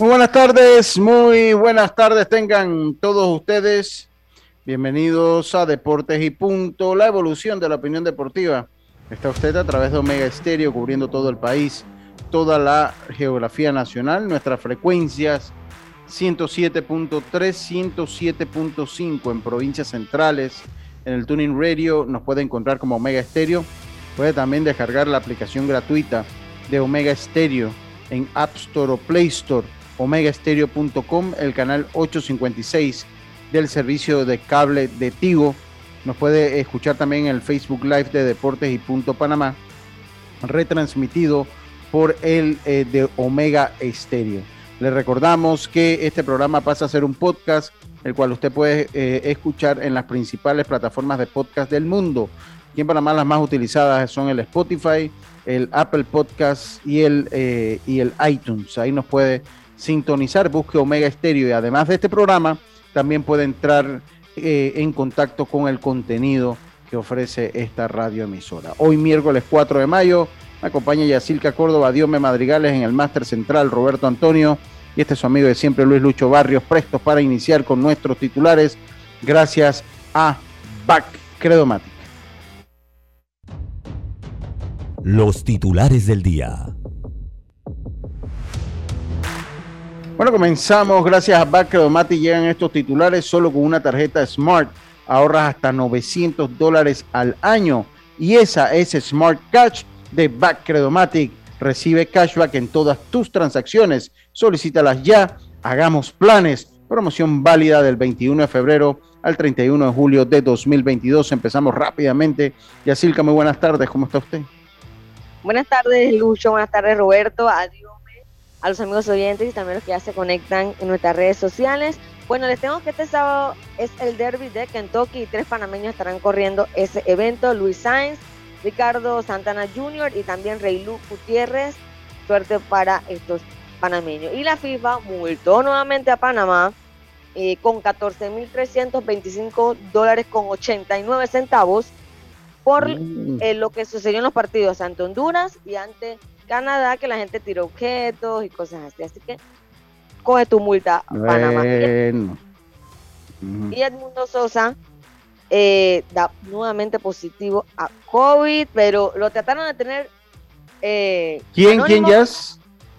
Muy buenas tardes, muy buenas tardes tengan todos ustedes. Bienvenidos a Deportes y Punto, la evolución de la opinión deportiva. Está usted a través de Omega Estéreo cubriendo todo el país, toda la geografía nacional, nuestras frecuencias 107.3, 107.5 en provincias centrales. En el Tuning Radio nos puede encontrar como Omega Estéreo. Puede también descargar la aplicación gratuita de Omega Estéreo en App Store o Play Store omegaestereo.com, el canal 856 del servicio de cable de Tigo. Nos puede escuchar también en el Facebook Live de Deportes y Punto Panamá, retransmitido por el eh, de Omega Estéreo. Le recordamos que este programa pasa a ser un podcast, el cual usted puede eh, escuchar en las principales plataformas de podcast del mundo. Aquí en Panamá las más utilizadas son el Spotify, el Apple Podcast y el, eh, y el iTunes. Ahí nos puede sintonizar, busque Omega Estéreo y además de este programa, también puede entrar eh, en contacto con el contenido que ofrece esta radioemisora. Hoy miércoles 4 de mayo, me acompaña Yacilca Córdoba, Diome Madrigales en el Máster Central, Roberto Antonio y este es su amigo de siempre, Luis Lucho Barrios, prestos para iniciar con nuestros titulares, gracias a BAC Credomatic. Los titulares del día. Bueno, comenzamos. Gracias a Backcredomati llegan estos titulares solo con una tarjeta Smart. Ahorras hasta 900 dólares al año. Y esa es Smart Cash de Backcredomatic. Recibe cashback en todas tus transacciones. Solicítalas ya. Hagamos planes. Promoción válida del 21 de febrero al 31 de julio de 2022. Empezamos rápidamente. Yacilca, muy buenas tardes. ¿Cómo está usted? Buenas tardes, Lucho. Buenas tardes, Roberto. Adiós a los amigos oyentes y también los que ya se conectan en nuestras redes sociales. Bueno, les tengo que este sábado es el derby de Kentucky y tres panameños estarán corriendo ese evento. Luis Sainz, Ricardo Santana Jr. y también Reilu Gutiérrez. Suerte para estos panameños. Y la FIFA multó nuevamente a Panamá eh, con 14.325 dólares con 89 centavos por Mm. eh, lo que sucedió en los partidos ante Honduras y ante Canadá, que la gente tiró objetos y cosas así. Así que coge tu multa, Panamá. Bueno. Ujú. Y Edmundo Sosa eh, da nuevamente positivo a COVID, pero lo trataron de tener. Eh, ¿Quién, quién ya es?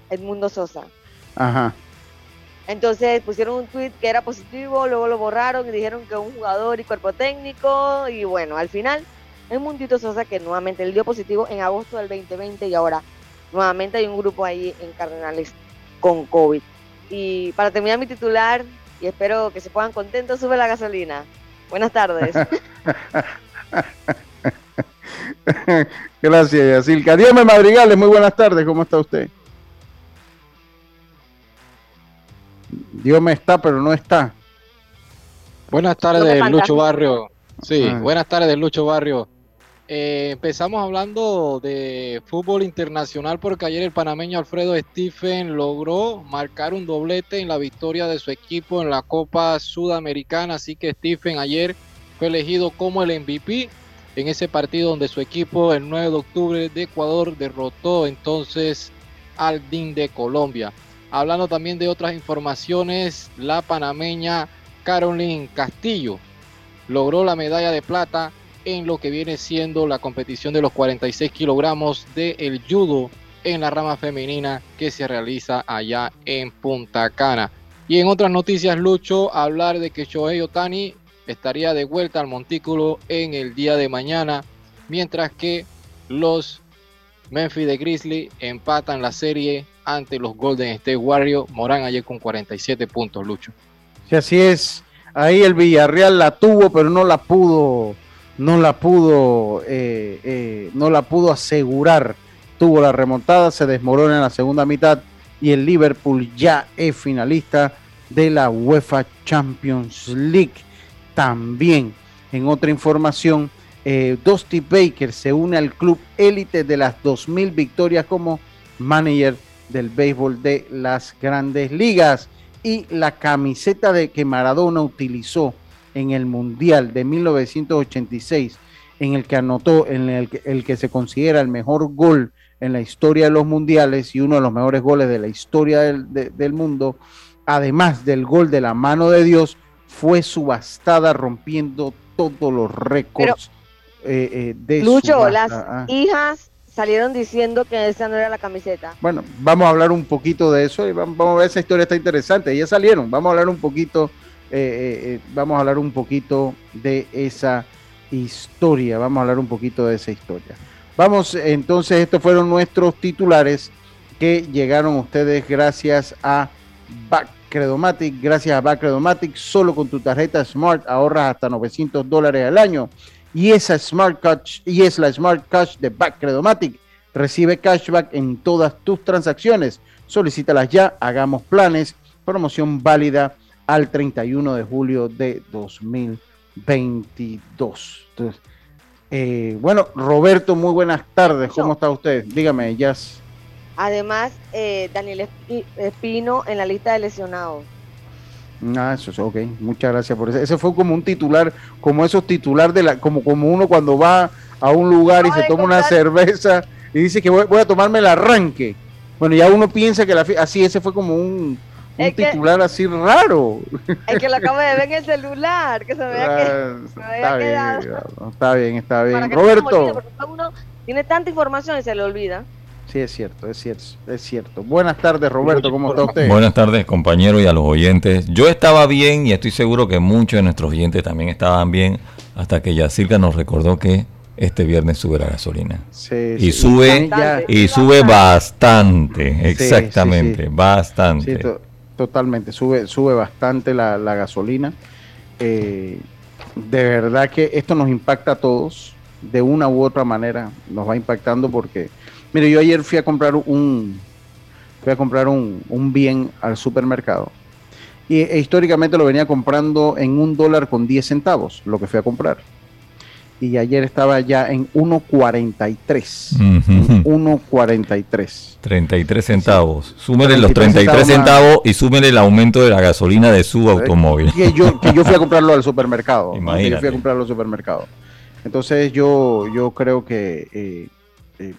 Edmundo Sosa. Ajá. Entonces pusieron un tweet que era positivo, luego lo borraron y dijeron que un jugador y cuerpo técnico. Y bueno, al final, Edmundito Sosa que nuevamente le dio positivo en agosto del 2020 y ahora nuevamente hay un grupo ahí en Cardenales con COVID. Y para terminar mi titular, y espero que se pongan contentos, sube la gasolina. Buenas tardes. Gracias, Yacilca. Dígame, Madrigales, muy buenas tardes, ¿cómo está usted? Dios me está, pero no está. Buenas tardes. Lucho Barrio. Sí, Ah. buenas tardes, Lucho Barrio. Eh, empezamos hablando de fútbol internacional porque ayer el panameño Alfredo Stephen logró marcar un doblete en la victoria de su equipo en la Copa Sudamericana. Así que Stephen ayer fue elegido como el MVP en ese partido donde su equipo el 9 de octubre de Ecuador derrotó entonces al DIN de Colombia. Hablando también de otras informaciones, la panameña Caroline Castillo logró la medalla de plata en lo que viene siendo la competición de los 46 kilogramos del judo en la rama femenina que se realiza allá en Punta Cana. Y en otras noticias, Lucho, hablar de que Shohei Otani estaría de vuelta al montículo en el día de mañana, mientras que los Memphis de Grizzly empatan la serie ante los Golden State Warriors. Morán ayer con 47 puntos, Lucho. Sí, así es. Ahí el Villarreal la tuvo, pero no la pudo, no la pudo, eh, eh, no la pudo asegurar. Tuvo la remontada, se desmorona en la segunda mitad y el Liverpool ya es finalista de la UEFA Champions League. También, en otra información, eh, Dusty Baker se une al club élite de las 2.000 victorias como manager del béisbol de las grandes ligas. Y la camiseta de que Maradona utilizó en el Mundial de 1986, en el que anotó, en el que, el que se considera el mejor gol en la historia de los mundiales y uno de los mejores goles de la historia del, de, del mundo, además del gol de la mano de Dios, fue subastada rompiendo todos los récords eh, eh, de Lucho, subasta. las Ah. hijas salieron diciendo que esa no era la camiseta. Bueno, vamos a hablar un poquito de eso y vamos, vamos a ver, esa historia está interesante. Ya salieron, vamos a hablar un poquito, eh, eh, eh, vamos a hablar un poquito de esa historia, vamos a hablar un poquito de esa historia. Vamos, entonces, estos fueron nuestros titulares que llegaron ustedes gracias a Backcredomatic. Gracias a Backcredomatic, solo con tu tarjeta Smart ahorras hasta 900 dólares al año. Y esa Smart Cash, y es la Smart Cash de Backcredomatic. Recibe cashback en todas tus transacciones. Solicítalas ya, hagamos planes. Promoción válida al 31 de julio de 2022. Entonces, eh, bueno, Roberto, muy buenas tardes. ¿Cómo está usted? Dígame, Jazz. Además, eh, Daniel Espi- Espino en la lista de lesionados. Ah, eso es ok. Muchas gracias por eso. Ese fue como un titular, como esos titular de la, como, como uno cuando va a un lugar y se toma una cerveza y dice que voy, voy a tomarme el arranque. Bueno, ya uno piensa que la así ese fue como un, un Es que- titular así raro. El que lo acabo de ver en el celular, que se vea que. Ah, me había está, bien, quedado. está bien, está para bien. olvide, Roberto, porque uno tiene tanta información y se le olvida. sí es cierto, es cierto, es cierto. Buenas tardes, Roberto, ¿cómo está usted? Buenas tardes, compañeros y a los oyentes. Yo estaba bien y estoy seguro que muchos de nuestros oyentes también estaban bien hasta que Yacirca nos recordó que este viernes sube la gasolina. Sí, Y sí, sube- ya- Y sube bastante, exactamente, sí, sí. bastante. Totalmente, sube, sube bastante la, la gasolina. Eh, de verdad que esto nos impacta a todos, de una u otra manera, nos va impactando porque, mire, yo ayer fui a comprar un, fui a comprar un, un bien al supermercado y e, históricamente lo venía comprando en un dólar con 10 centavos, lo que fui a comprar. Y ayer estaba ya en 1.43. Ujú. 1.43. 33 centavos. Súmele los 33 33 centavos y súmele el aumento de la gasolina de su automóvil. que yo, que yo fui a comprarlo al supermercado. Que Yo fui Imagínate. a comprarlo al supermercado. Entonces yo, yo creo que eh, eh,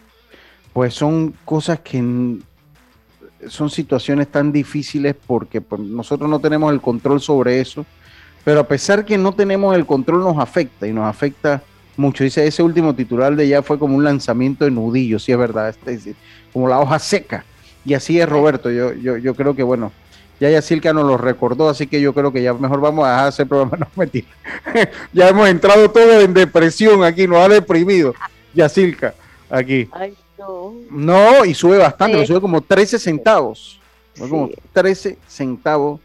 pues son cosas que son situaciones tan difíciles porque pues, nosotros no tenemos el control sobre eso, pero a pesar que no tenemos el control nos afecta y nos afecta mucho. Dice, ese último titular de ya fue como un lanzamiento de nudillo, sí es verdad, este, es como la hoja seca. Y así es Roberto, yo, yo, yo creo que bueno, ya Yacirca nos lo recordó, así que yo creo que ya mejor vamos a dejar de hacer programa, no mentira. ya hemos entrado todos en depresión aquí, nos ha deprimido Yacirca aquí. Ay, no. No, y sube bastante, Sí. sube como 13 centavos. Sube Como Sí. 13 centavos.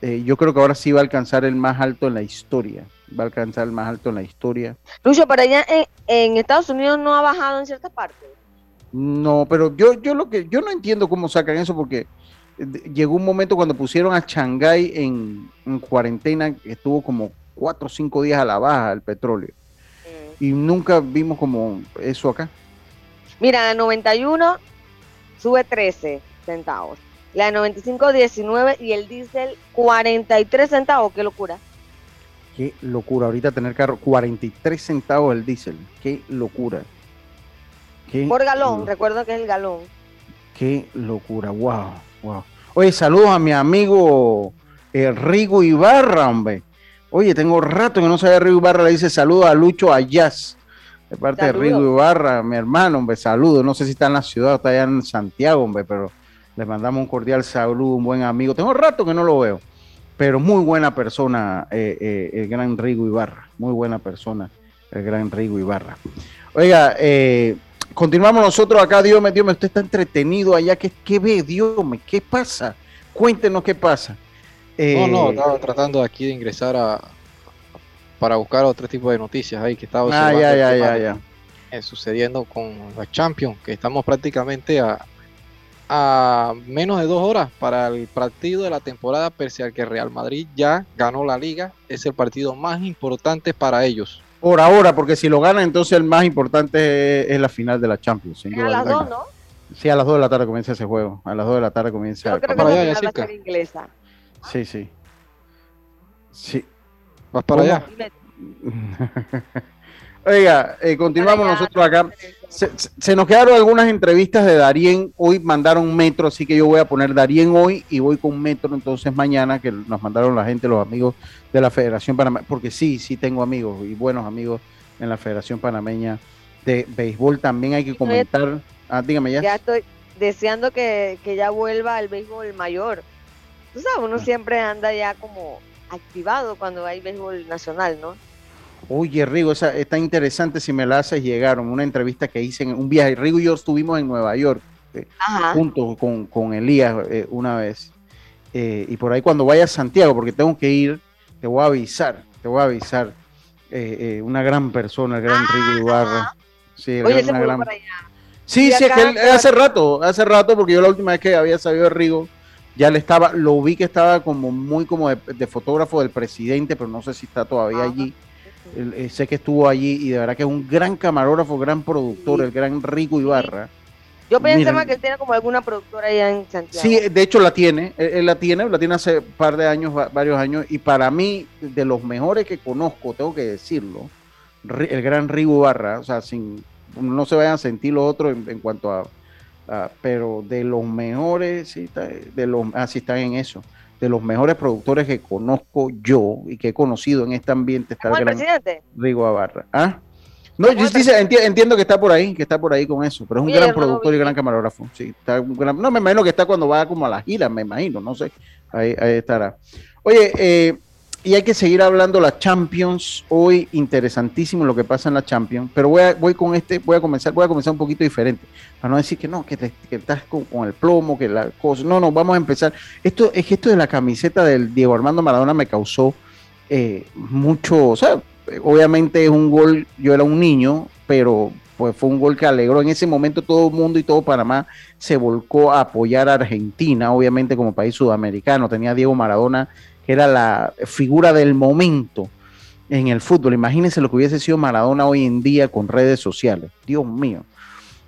Eh, yo creo que ahora sí va a alcanzar el más alto en la historia. Va a alcanzar el más alto en la historia. Lucho, pero allá en, en Estados Unidos no ha bajado en ciertas partes. No, pero yo, yo lo que yo no entiendo cómo sacan eso porque eh, llegó un momento cuando pusieron a Shanghái en, en cuarentena que estuvo como cuatro o cinco días a la baja el petróleo Mm. y nunca vimos como eso acá. Mira, la 91 sube 13 centavos. La 95, 19 y el diésel 43 centavos. Qué locura. Qué locura ahorita tener carro 43 centavos el diésel. Qué locura. Qué Por galón, recuerdo que es el galón. Qué locura. Wow, wow. Oye, saludos a mi amigo el Rigo Ibarra, hombre. Oye, tengo rato que no sabía Rigo Ibarra, le dice saludo a Lucho Ayaz, de parte de Rigo Ibarra, mi hermano, hombre, saludo. No sé si está en la ciudad o está allá en Santiago, hombre, pero le mandamos un cordial saludo, un buen amigo. Tengo rato que no lo veo, pero muy buena persona, eh, eh, el gran Rigo Ibarra, muy buena persona, el gran Rigo Ibarra. Oiga, eh, continuamos nosotros acá, Dios me, Dios me, usted está entretenido allá, ¿qué, qué ve, Dios me, qué pasa? Cuéntenos qué pasa. no, no, estaba tratando aquí de ingresar a para buscar otro tipo de noticias ahí que estaba ah, ya, ya, ya, ya. sucediendo con la Champions, que estamos prácticamente a, a menos de dos horas para el partido de la temporada, pese al que Real Madrid ya ganó la liga, es el partido más importante para ellos. Por ahora, porque si lo gana, entonces el más importante es, la final de la Champions. A las dos, ¿no? Sí, a las dos de la tarde comienza ese juego. A las dos de la tarde comienza. Yo creo que la final va a inglesa. Sí, sí. Sí. ¿Vas para allá? Oiga, eh, continuamos nosotros acá. Se, nos quedaron algunas entrevistas de Darien. Hoy mandaron metro, así que yo voy a poner Darien hoy y voy con metro entonces mañana, que nos mandaron la gente, los amigos de la Federación Panameña, porque sí, sí tengo amigos y buenos amigos en la Federación Panameña de Béisbol. También hay que comentar. Ah, dígame ya. Ya estoy deseando que, ya vuelva el béisbol mayor. Tú sabes, uno ah. siempre anda ya como activado cuando hay béisbol nacional, ¿no? Oye, Rigo, esa, está interesante si me la haces llegar. Una entrevista que hice en un viaje. Rigo y yo estuvimos en Nueva York eh, juntos con, Elías eh, una vez. Eh, y por ahí cuando vaya a Santiago, porque tengo que ir, te voy a avisar, te voy a avisar. una gran persona, el gran Rigo Ibarra. Sí, Oye, gran, gran... Sí, sí, hace rato, hace rato, porque yo la última vez que había sabido de Rigo, ya le estaba, lo vi que estaba como muy como de, fotógrafo del presidente, pero no sé si está todavía allí. Eh, sé que estuvo allí y de verdad que es un gran camarógrafo, gran productor, el gran Rico Ibarra. Yo pensaba que él tiene como alguna productora allá en Santiago. Sí, de hecho la tiene, él, la tiene, la tiene hace par de años, varios años, y para mí, de los mejores que conozco, tengo que decirlo, el gran Rigo Ibarra, o sea, sin, no se vayan a sentir los otros en, cuanto a, pero de los mejores, sí, de los, así ah, están en eso de los mejores productores que conozco yo y que he conocido en este ambiente está el presidente? Rigo Abarra. ¿Ah? No, yo dice, entiendo que está por ahí, que está por ahí con eso, pero es un gran productor y gran camarógrafo. Sí, está no, me imagino que está cuando va como a la gira, me imagino, no sé. Ahí, ahí estará. Oye, eh, y hay que seguir hablando la Champions. Hoy interesantísimo lo que pasa en la Champions, pero voy, a, voy con este, voy a comenzar, voy a comenzar un poquito diferente, para no decir que no, que, estás con, el plomo, que la cosa. No, no, vamos a empezar. Esto es que esto de la camiseta del Diego Armando Maradona me causó eh, mucho, o sea, obviamente es un gol, yo era un niño, pero pues fue un gol que alegró. En ese momento todo el mundo y todo Panamá se volcó a apoyar a Argentina, obviamente como país sudamericano. Tenía Diego Maradona que era la figura del momento en el fútbol. Imagínense lo que hubiese sido Maradona hoy en día con redes sociales. Dios mío.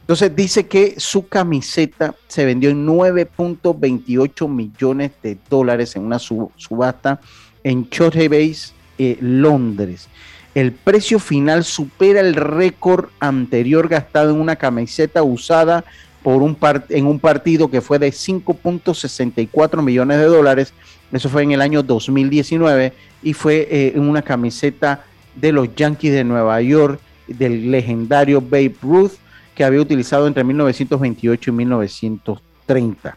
Entonces dice que su camiseta se vendió en 9.28 millones de dólares en una subasta en Base, eh, Londres. El precio final supera el récord anterior gastado en una camiseta usada por un en un partido que fue de 5.64 millones de dólares eso fue en el año 2019 y fue eh, en una camiseta de los Yankees de Nueva York del legendario Babe Ruth que había utilizado entre 1928 y 1930.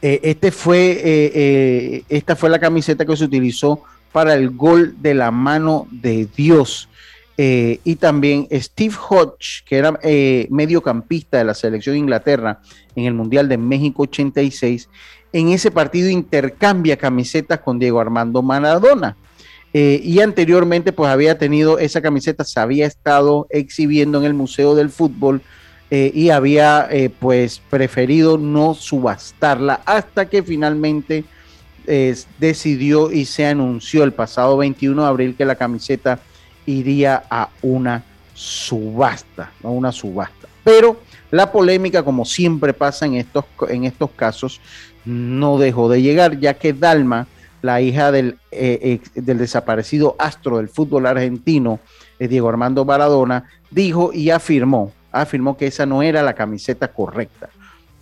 Eh, este fue, eh, esta fue la camiseta que se utilizó para el gol de la mano de Dios. y también Steve Hodge, que era mediocampista de la selección de Inglaterra en el Mundial de México 86, en ese partido intercambia camisetas con Diego Armando Maradona. Eh, y anteriormente pues había tenido esa camiseta, se había estado exhibiendo en el Museo del Fútbol eh, y había eh, pues preferido no subastarla hasta que finalmente decidió y se anunció el pasado 21 de abril que la camiseta iría a una subasta, a una subasta. Pero la polémica, como siempre pasa en estos, en estos casos, no dejó de llegar, ya que Dalma, la hija del, eh, del desaparecido astro del fútbol argentino, eh, Diego Armando Maradona, dijo y afirmó, afirmó que esa no era la camiseta correcta.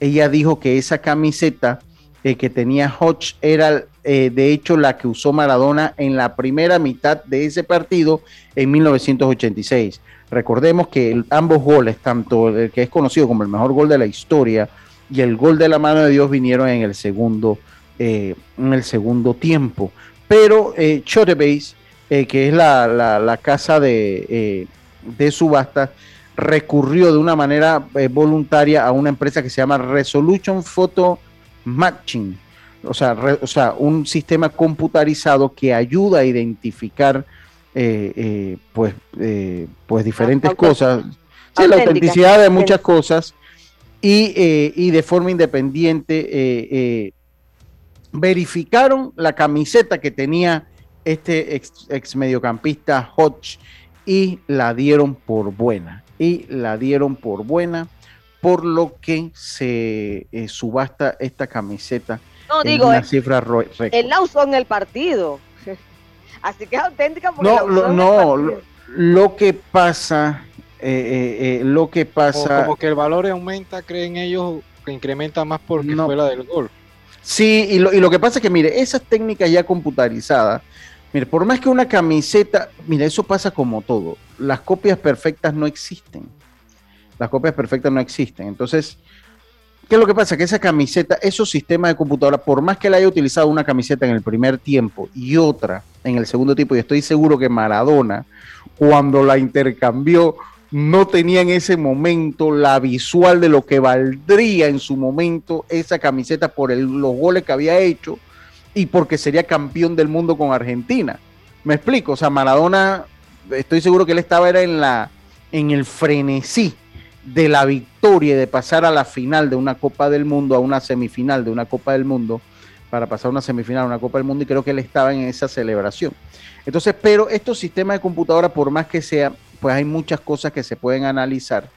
Ella dijo que esa camiseta eh, que tenía Hodge era eh, de hecho la que usó Maradona en la primera mitad de ese partido en 1986. Recordemos que ambos goles, tanto el que es conocido como el mejor gol de la historia y el gol de la mano de Dios vinieron en el segundo, eh, en el segundo tiempo. Pero eh, eh que es la, casa de, de subastas, recurrió de una manera voluntaria a una empresa que se llama Resolution Photo Matching. O sea, o sea, un sistema computarizado que ayuda a identificar eh, eh, pues, eh, pues diferentes cosas, la autenticidad de muchas cosas y, de forma independiente verificaron la camiseta que tenía este ex, mediocampista Hodge y la dieron por buena. Y la dieron por buena, por lo que se subasta esta camiseta no, digo, una cifra él la usó en el partido. Así que es auténtica porque no, lo, no, lo, que pasa, eh, eh, eh, lo que pasa. como que el valor aumenta, creen ellos que incrementa más porque fue la del gol. Sí, y lo, y lo que pasa es que, mire, esas técnicas ya computarizadas, mire, por más que una camiseta, mire, eso pasa como todo. Las copias perfectas no existen. Las copias perfectas no existen. Entonces, ¿Qué es lo que pasa? Que esa camiseta, esos sistemas de computadora, por más que la haya utilizado una camiseta en el primer tiempo y otra en el segundo tiempo, y estoy seguro que Maradona, cuando la intercambió, no tenía en ese momento la visual de lo que valdría en su momento esa camiseta por los goles que había hecho y porque sería campeón del mundo con Argentina. Me explico, o sea, Maradona, estoy seguro que él estaba era en la en el frenesí de la victoria y de pasar a la final de una Copa del Mundo, a una semifinal de una Copa del Mundo, para pasar a una semifinal a una Copa del Mundo, y creo que él estaba en esa celebración. Entonces, pero estos sistemas de computadora, por más que sea, pues hay muchas cosas que se pueden analizar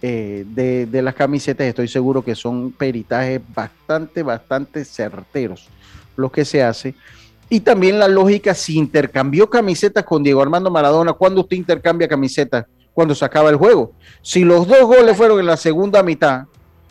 eh, de, las camisetas. Estoy seguro que son peritajes bastante, bastante certeros lo que se hace. Y también la lógica, si intercambió camisetas con Diego Armando Maradona, ¿cuándo usted intercambia camisetas cuando se acaba el juego. Si los dos goles fueron en la segunda mitad,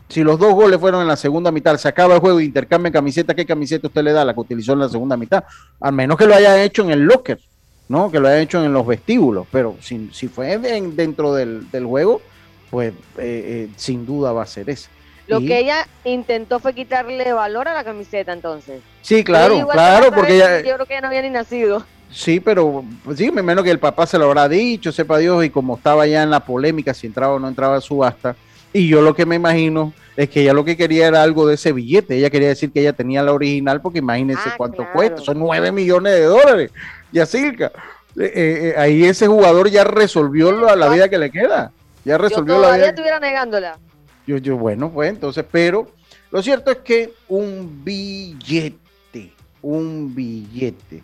si los dos goles fueron en la segunda mitad, se acaba el juego y intercambia camiseta, ¿qué camiseta usted le da? La que utilizó en la segunda mitad. Al menos que lo haya hecho en el locker, ¿no? Que lo haya hecho en los vestíbulos. Pero si, si fue dentro del, juego, pues eh, eh, sin duda va a ser esa. Lo que ella intentó fue quitarle valor a la camiseta entonces. Sí, claro, claro, porque ella... Yo creo que ella no había ni nacido. Sí, pero pues, sí, me menos que el papá se lo habrá dicho, sepa Dios, y como estaba ya en la polémica, si entraba o no entraba a subasta, y yo lo que me imagino es que ella lo que quería era algo de ese billete, ella quería decir que ella tenía la original, porque imagínense ah, cuánto cuesta, son nueve millones de dólares, y así, eh, eh, eh, ahí ese jugador ya resolvió la, la, vida que le queda, ya resolvió la vida. estuviera negándola. Yo, yo, bueno, pues entonces, pero lo cierto es que un billete, un billete,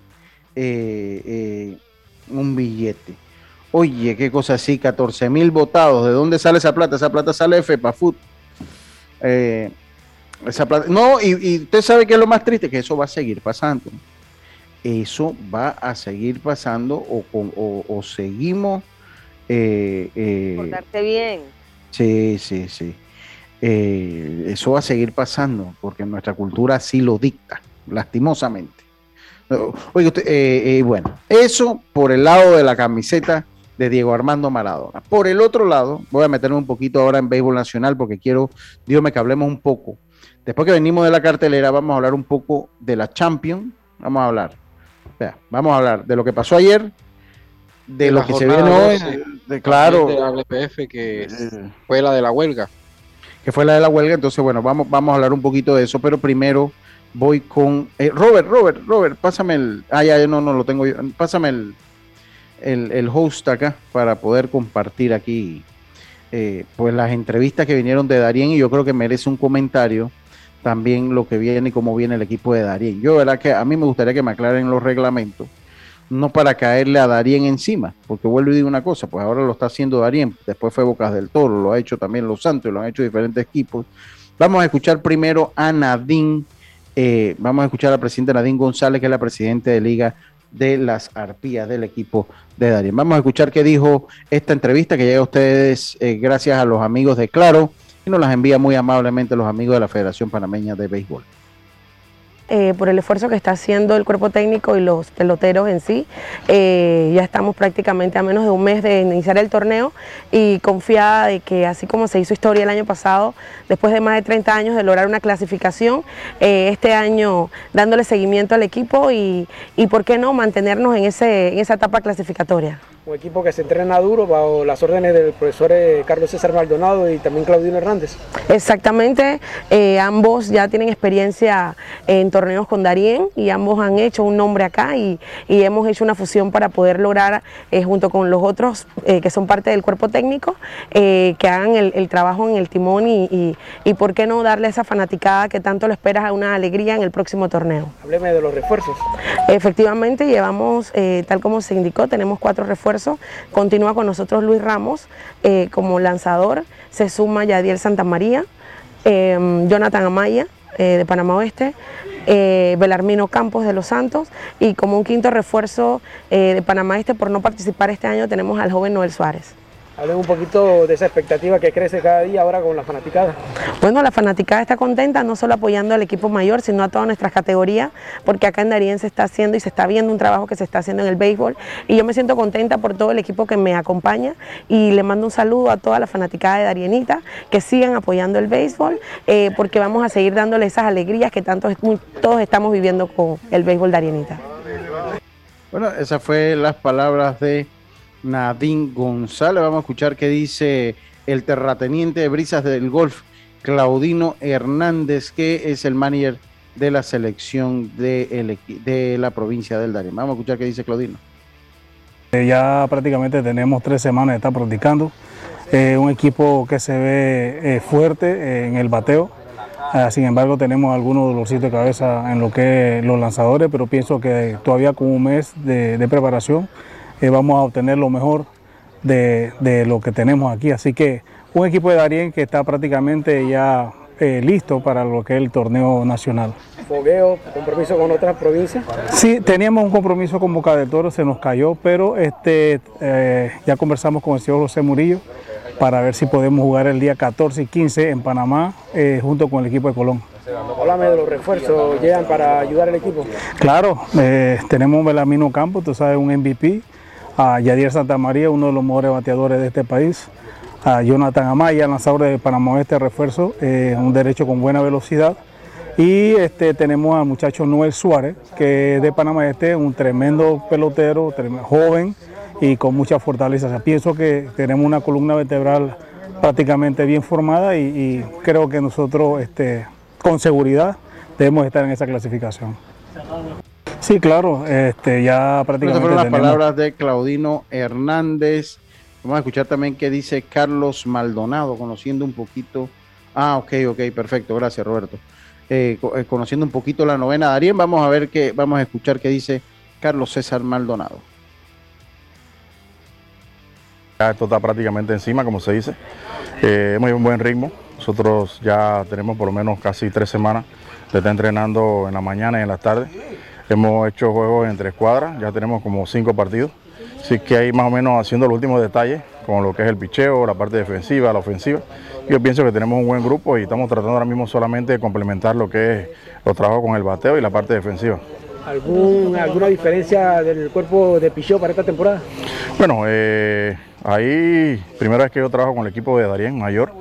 eh, un billete. Oye, qué cosa así, 14 mil votados. ¿De dónde sale esa plata? Esa plata sale de FEPAFUT. Esa plata, no, y, usted sabe que es lo más triste, que eso va a seguir pasando. Eso va a seguir pasando o, o, seguimos. Eh, bien. Sí, sí, sí. eso va a seguir pasando porque nuestra cultura así lo dicta, lastimosamente. Oye, usted, eh, eh, bueno, eso por el lado de la camiseta de Diego Armando Maradona. Por el otro lado, voy a meterme un poquito ahora en béisbol nacional porque quiero, dígame que hablemos un poco. Después que venimos de la cartelera, vamos a hablar un poco de la Champions. Vamos a hablar. Vamos a hablar de lo que pasó ayer, de, lo que se viene hoy, de, claro. De la LPF que eh. fue la de la huelga. Que fue la de la huelga, entonces bueno, vamos, vamos a hablar un poquito de eso, pero primero voy con eh, Robert, Robert, Robert, pásame el, ah, ya, no, no lo tengo yo, pásame el, el, host acá para poder compartir aquí eh, pues las entrevistas que vinieron de Darien y yo creo que merece un comentario también lo que viene y cómo viene el equipo de Darien. Yo, verdad que a mí me gustaría que me aclaren los reglamentos, no para caerle a Darien encima, porque vuelvo y digo una cosa, pues ahora lo está haciendo Darien, después fue Bocas del Toro, lo ha hecho también Los Santos, lo han hecho diferentes equipos. Vamos a escuchar primero a Nadine eh, vamos a escuchar a la presidenta Nadine González, que es la presidenta de Liga de las Arpías del equipo de Darien. Vamos a escuchar qué dijo esta entrevista que llega a ustedes eh, gracias a los amigos de Claro nos las envía muy amablemente los amigos de la Federación Panameña de Béisbol. eh, por el esfuerzo que está haciendo el cuerpo técnico y los peloteros en sí. Eh, ya estamos prácticamente a menos de un mes de iniciar el torneo y confiada de que así como se hizo historia el año pasado, después de más de 30 años de lograr una clasificación, este año dándole seguimiento al equipo y, y por qué no mantenernos en, ese, en esa etapa clasificatoria un equipo que se entrena duro bajo las órdenes del profesor eh, Carlos César Maldonado y también Claudino Hernández. Exactamente, eh, ambos ya tienen experiencia en torneos con Darien y ambos han hecho un nombre acá y, hemos hecho una fusión para poder lograr, eh, junto con los otros que son parte del cuerpo técnico, que hagan el, trabajo en el timón y, y, por qué no darle esa fanaticada que tanto lo esperas a una alegría en el próximo torneo. Hábleme de los refuerzos. Efectivamente, llevamos, tal como se indicó, tenemos cuatro refuerzos Continúa con nosotros Luis Ramos eh, como lanzador, se suma Yadiel Santamaría, eh, Jonathan Amaya eh, de Panamá Oeste, Belarmino Campos de Los Santos y como un quinto refuerzo de Panamá Este por no participar este año tenemos al joven Noel Suárez. Hablen un poquito de esa expectativa que crece cada día ahora con la fanaticada. Bueno, la fanaticada está contenta, no solo apoyando al equipo mayor, sino a todas nuestras categorías, porque acá en Darien se está haciendo y se está viendo un trabajo que se está haciendo en el béisbol. Y yo me siento contenta por todo el equipo que me acompaña y le mando un saludo a toda la fanaticada de Darienita, que sigan apoyando el béisbol, eh, porque vamos a seguir dándole esas alegrías que tanto, todos estamos viviendo con el béisbol Darienita. Bueno, esas fueron las palabras de Nadine González. Vamos a escuchar qué dice el terrateniente de Brisas del Golf, Claudino Hernández, que es el manager de la selección de, la provincia del Darién. Vamos a escuchar qué dice Claudino. Eh, ya prácticamente tenemos tres semanas de estar practicando. Eh, un equipo que se ve eh, fuerte en el bateo. Ah, sin embargo, tenemos algunos dolorcitos de cabeza en lo que los lanzadores, pero pienso que todavía con un mes de preparación eh, vamos a obtener lo mejor de, lo que tenemos aquí. Así que un equipo de Darien que está prácticamente ya eh, listo para lo que es el torneo nacional. ¿Fogueo, compromiso con otras provincias? Sí, teníamos un compromiso con Boca del Toro, se nos cayó, pero este, eh, ya conversamos con el señor José Murillo para ver si podemos jugar el día 14 y 15 en Panamá junto con el equipo de Colón. Háblame de los refuerzos, ¿llegan para ayudar al equipo? Claro, tenemos un Belamino Campo, tú sabes, un MVP, a Yadier Santa María, uno de los mejores bateadores de este país, a Jonathan Amaya, lanzador de Panamá Este refuerzo, eh, un derecho con buena velocidad. Y este, tenemos al muchacho Noel Suárez, que es de Panamá Este, un tremendo pelotero, joven y con mucha fortaleza. pienso que tenemos una columna vertebral prácticamente bien formada y, creo que nosotros este, con seguridad debemos estar en esa clasificación. Sí, claro, este, ya prácticamente. Estas fueron las palabras de Claudino Hernández. Vamos a escuchar también qué dice Carlos Maldonado, conociendo un poquito. Ah, ok, ok, perfecto, gracias Roberto. Eh, eh, conociendo un poquito la novena de Darien, vamos a ver qué, vamos a escuchar qué dice Carlos César Maldonado. Ya esto está prácticamente encima, como se dice. Eh, hemos un buen ritmo. Nosotros ya tenemos por lo menos casi tres semanas de estar entrenando en la mañana y en las tardes. Hemos hecho juegos en tres cuadras, ya tenemos como cinco partidos. Así que ahí más o menos haciendo los últimos detalles con lo que es el picheo, la parte defensiva, la ofensiva. Yo pienso que tenemos un buen grupo y estamos tratando ahora mismo solamente de complementar lo que es los trabajos con el bateo y la parte defensiva. ¿Alguna diferencia del cuerpo de picheo para esta temporada? Bueno, eh, ahí primera vez que yo trabajo con el equipo de Darien Mayor.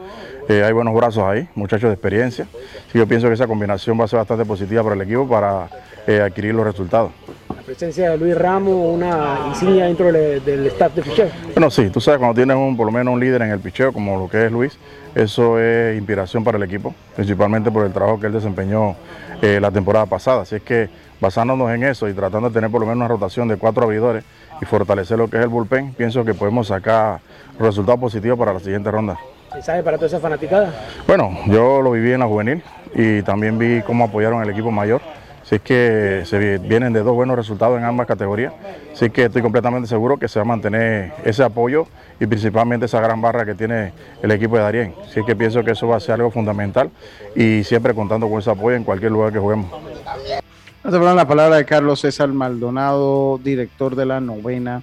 Eh, hay buenos brazos ahí, muchachos de experiencia. yo pienso que esa combinación va a ser bastante positiva para el equipo para eh, adquirir los resultados. La presencia de Luis Ramos, una insignia dentro del, staff de picheo. Bueno, sí, tú sabes, cuando tienes un, por lo menos un líder en el picheo, como lo que es Luis, eso es inspiración para el equipo, principalmente por el trabajo que él desempeñó eh, la temporada pasada. Así es que basándonos en eso y tratando de tener por lo menos una rotación de cuatro abridores y fortalecer lo que es el bullpen, pienso que podemos sacar resultados positivos para la siguiente ronda. ¿Sabe para toda esa fanaticada? Bueno, yo lo viví en la juvenil y también vi cómo apoyaron al equipo mayor. Así que se vienen de dos buenos resultados en ambas categorías. Así que estoy completamente seguro que se va a mantener ese apoyo y principalmente esa gran barra que tiene el equipo de Darien. Así que pienso que eso va a ser algo fundamental y siempre contando con ese apoyo en cualquier lugar que juguemos. Vamos a la palabra de Carlos César Maldonado, director de la novena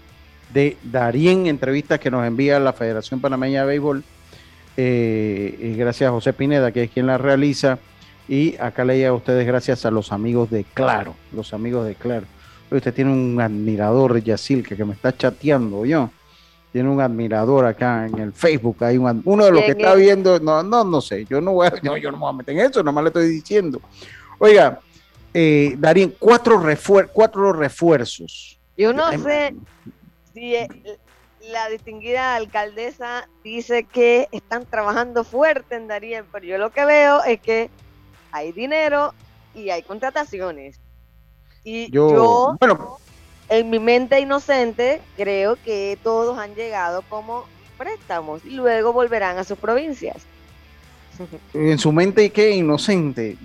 de Darien, entrevistas que nos envía la Federación Panameña de Béisbol. Eh, gracias a José Pineda, que es quien la realiza. Y acá leía a ustedes gracias a los amigos de Claro, los amigos de Claro. Usted tiene un admirador, Yacil, que, me está chateando yo. Tiene un admirador acá en el Facebook. Hay un, uno de los que está viendo. No, no, no sé. Yo no voy a, no, yo no me voy a meter en eso, nomás le estoy diciendo. Oiga, eh, Darín, cuatro, refuer cuatro refuerzos. Yo no sé si eh, la distinguida alcaldesa dice que están trabajando fuerte en Darien, pero yo lo que veo es que hay dinero y hay contrataciones. Y yo, bueno, en mi mente inocente, creo que todos han llegado como préstamos y luego volverán a sus provincias. En su mente, ¿qué? Inocente.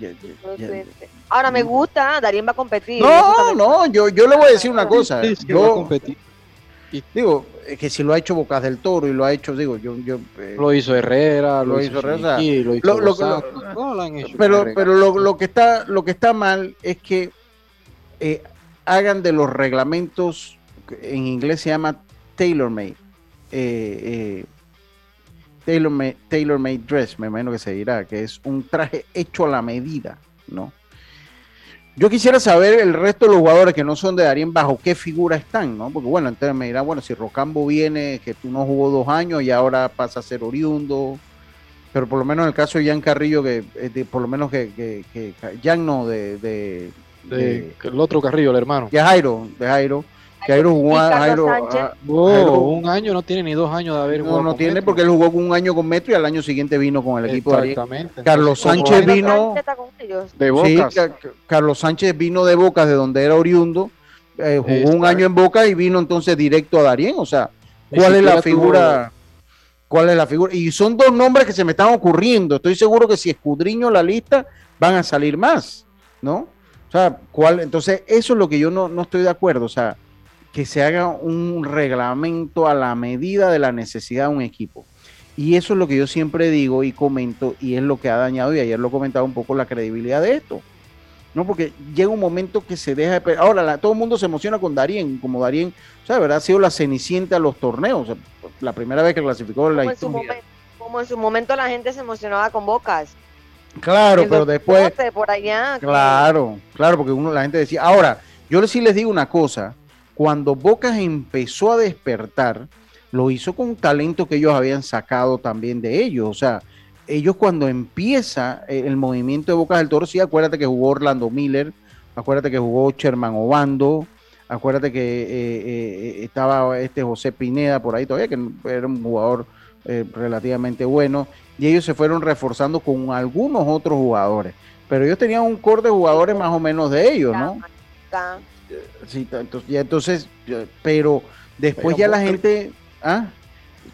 Ahora me gusta, Darien va a competir. No, no, yo, yo le voy a decir una cosa. yo, Digo, que si lo ha hecho Bocas del Toro y lo ha hecho, digo, yo... yo eh, lo hizo Herrera, lo, hizo Herrera. lo hizo pero pero lo, lo, que está, lo que está mal es que eh, hagan de los reglamentos, en inglés se llama tailor-made, eh, tailor-made tailor -made dress, me imagino que se dirá, que es un traje hecho a la medida, ¿no? Yo quisiera saber el resto de los jugadores que no son de Darien bajo qué figura están, ¿no? Porque bueno, entonces me dirán, bueno, si Rocambo viene, que tú no jugó dos años y ahora pasa a ser oriundo, pero por lo menos en el caso de Jan Carrillo, que por lo menos que, que, Jan no, de, de, el otro Carrillo, el hermano. De Jairo, de Jairo Jairo jugó ah, un año, no tiene ni dos años de haber jugado. No, no tiene porque él jugó un año con Metro y al año siguiente vino con el equipo Exactamente. Carlos Sánchez vino de Bocas. Carlos Sánchez vino de Bocas, de donde era oriundo. Eh, jugó un año en Boca y vino entonces directo a Darien. O sea, ¿cuál es la figura? ¿Cuál es la figura? Y son dos nombres que se me están ocurriendo. Estoy seguro que si escudriño la lista van a salir más, ¿no? O sea, ¿cuál? Entonces, eso es lo que yo no, no estoy de acuerdo. O sea, que se haga un reglamento a la medida de la necesidad de un equipo. Y eso es lo que yo siempre digo y comento, y es lo que ha dañado, y ayer lo comentaba un poco, la credibilidad de esto. ¿no? Porque llega un momento que se deja de... Ahora, todo el mundo se emociona con Darien, como Darien, o sea, de verdad ha sido la cenicienta a los torneos, la primera vez que clasificó la como En como en su momento la gente se emocionaba con Bocas. Claro, pero después... Por allá, claro, claro, porque uno, la gente decía... Ahora, yo sí les digo una cosa, cuando Bocas empezó a despertar, lo hizo con un talento que ellos habían sacado también de ellos. O sea, ellos cuando empieza eh, el movimiento de Bocas del Toro, sí, acuérdate que jugó Orlando Miller, acuérdate que jugó Sherman Obando, acuérdate que eh, eh, estaba este José Pineda por ahí todavía, que era un jugador relativamente bueno, y ellos se fueron reforzando con algunos otros jugadores. Pero ellos tenían un core de jugadores más o menos de ellos, ¿no? Sí, entonces, ya entonces, pero después ya la gente, ¿ah?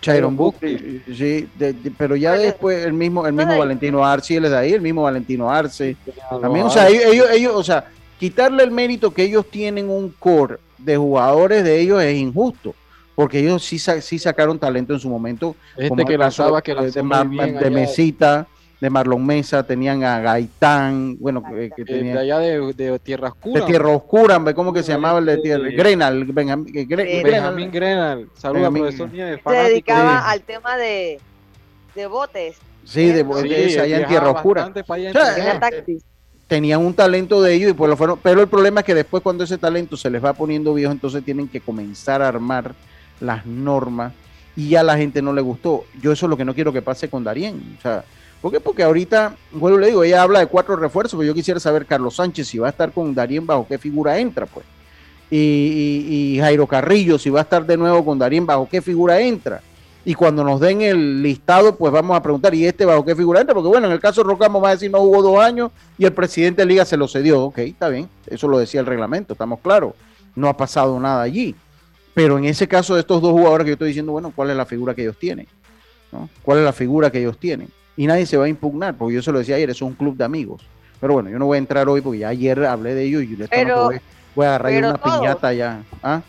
Chiron Book, sí, pero ya después el mismo, el mismo Valentino Arce, él es de ahí, el mismo Valentino Arce, también, o sea, ellos, ellos, o sea, quitarle el mérito que ellos tienen un core de jugadores de ellos es injusto, porque ellos sí, sí sacaron talento en su momento, este como que lanzaba que de, de Mesita, de Marlon Mesa, tenían a Gaitán, bueno, que, que de allá de, Tierra Oscura. De Tierra Oscura, ¿cómo que se llamaba el de Tierra? Grenal, Benjamín, Benjamín Grenal. Saludos, profesor Se dedicaba al tema de, de botes. Sí, de, botes allá en Tierra Oscura. Eh, tenían un talento de ellos y pues lo fueron, pero el problema es que después cuando ese talento se les va poniendo viejo, entonces tienen que comenzar a armar las normas y ya a la gente no le gustó. Yo eso es lo que no quiero que pase con Darien. O sea, ¿Por qué? Porque ahorita, bueno, le digo, ella habla de cuatro refuerzos, pero yo quisiera saber Carlos Sánchez si va a estar con Darien bajo qué figura entra, pues. Y, Jairo Carrillo, si va a estar de nuevo con Darien bajo qué figura entra. Y cuando nos den el listado, pues vamos a preguntar, ¿y este bajo qué figura entra? Porque bueno, en el caso de Rocamo va a decir no hubo dos años y el presidente de Liga se lo cedió. Ok, está bien, eso lo decía el reglamento, estamos claros. No ha pasado nada allí. Pero en ese caso de estos dos jugadores que yo estoy diciendo, bueno, ¿cuál es la figura que ellos tienen? ¿Cuál es la figura que ellos tienen? Y nadie se va a impugnar, porque yo se lo decía ayer, es un club de amigos. Pero bueno, yo no voy a entrar hoy porque ya ayer hablé de ellos y voy, voy, a agarrar una piñata ya. ¿Ah?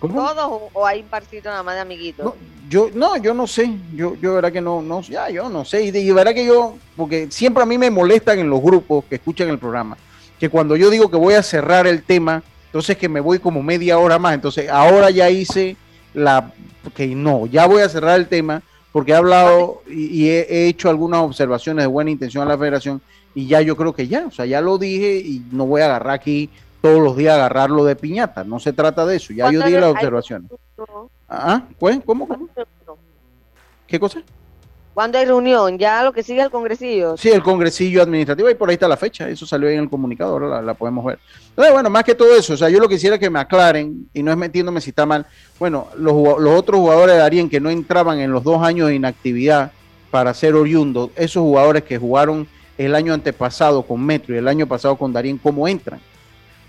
¿Todos o hay un partido nada más de amiguitos? No, yo, no, yo no sé, yo, yo verdad que no, no, ya, yo no sé, y, de, verdad que yo, porque siempre a mí me molestan en los grupos que escuchan el programa, que cuando yo digo que voy a cerrar el tema, entonces que me voy como media hora más, entonces ahora ya hice la, que no, ya voy a cerrar el tema, porque he hablado y, he, hecho algunas observaciones de buena intención a la federación y ya yo creo que ya, o sea, ya lo dije y no voy a agarrar aquí todos los días agarrarlo de piñata, no se trata de eso, ya yo di las observaciones. ¿Ah? ¿Cómo? ¿Cómo? ¿Qué cosa? ¿Cuándo hay reunión? Ya lo que sigue el congresillo. Sí, el congresillo administrativo, y por ahí está la fecha, eso salió en el comunicado, ahora la, podemos ver. Entonces, bueno, más que todo eso, o sea, yo lo quisiera que me aclaren, y no es metiéndome si está mal, bueno, los, otros jugadores de Darien que no entraban en los dos años de inactividad para ser oriundos, esos jugadores que jugaron el año antepasado con Metro y el año pasado con Darien, ¿cómo entran?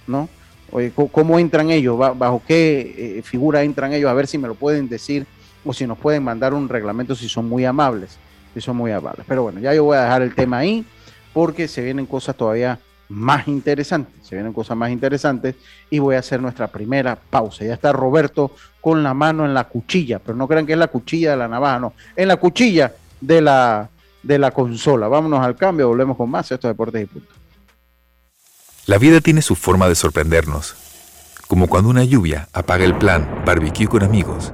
¿No? Oye, ¿cómo entran ellos? ¿Bajo qué eh, figura entran ellos? A ver si me lo pueden decir o si nos pueden mandar un reglamento si son muy amables, si son muy amables. Pero bueno, ya yo voy a dejar el tema ahí porque se vienen cosas todavía más interesantes, se vienen cosas más interesantes y voy a hacer nuestra primera pausa. Ya está Roberto con la mano en la cuchilla, pero no crean que es la cuchilla de la navaja, no, en la cuchilla de la, de la consola. Vámonos al cambio, volvemos con más estos deportes y puntos. La vida tiene su forma de sorprendernos, como cuando una lluvia apaga el plan barbecue con amigos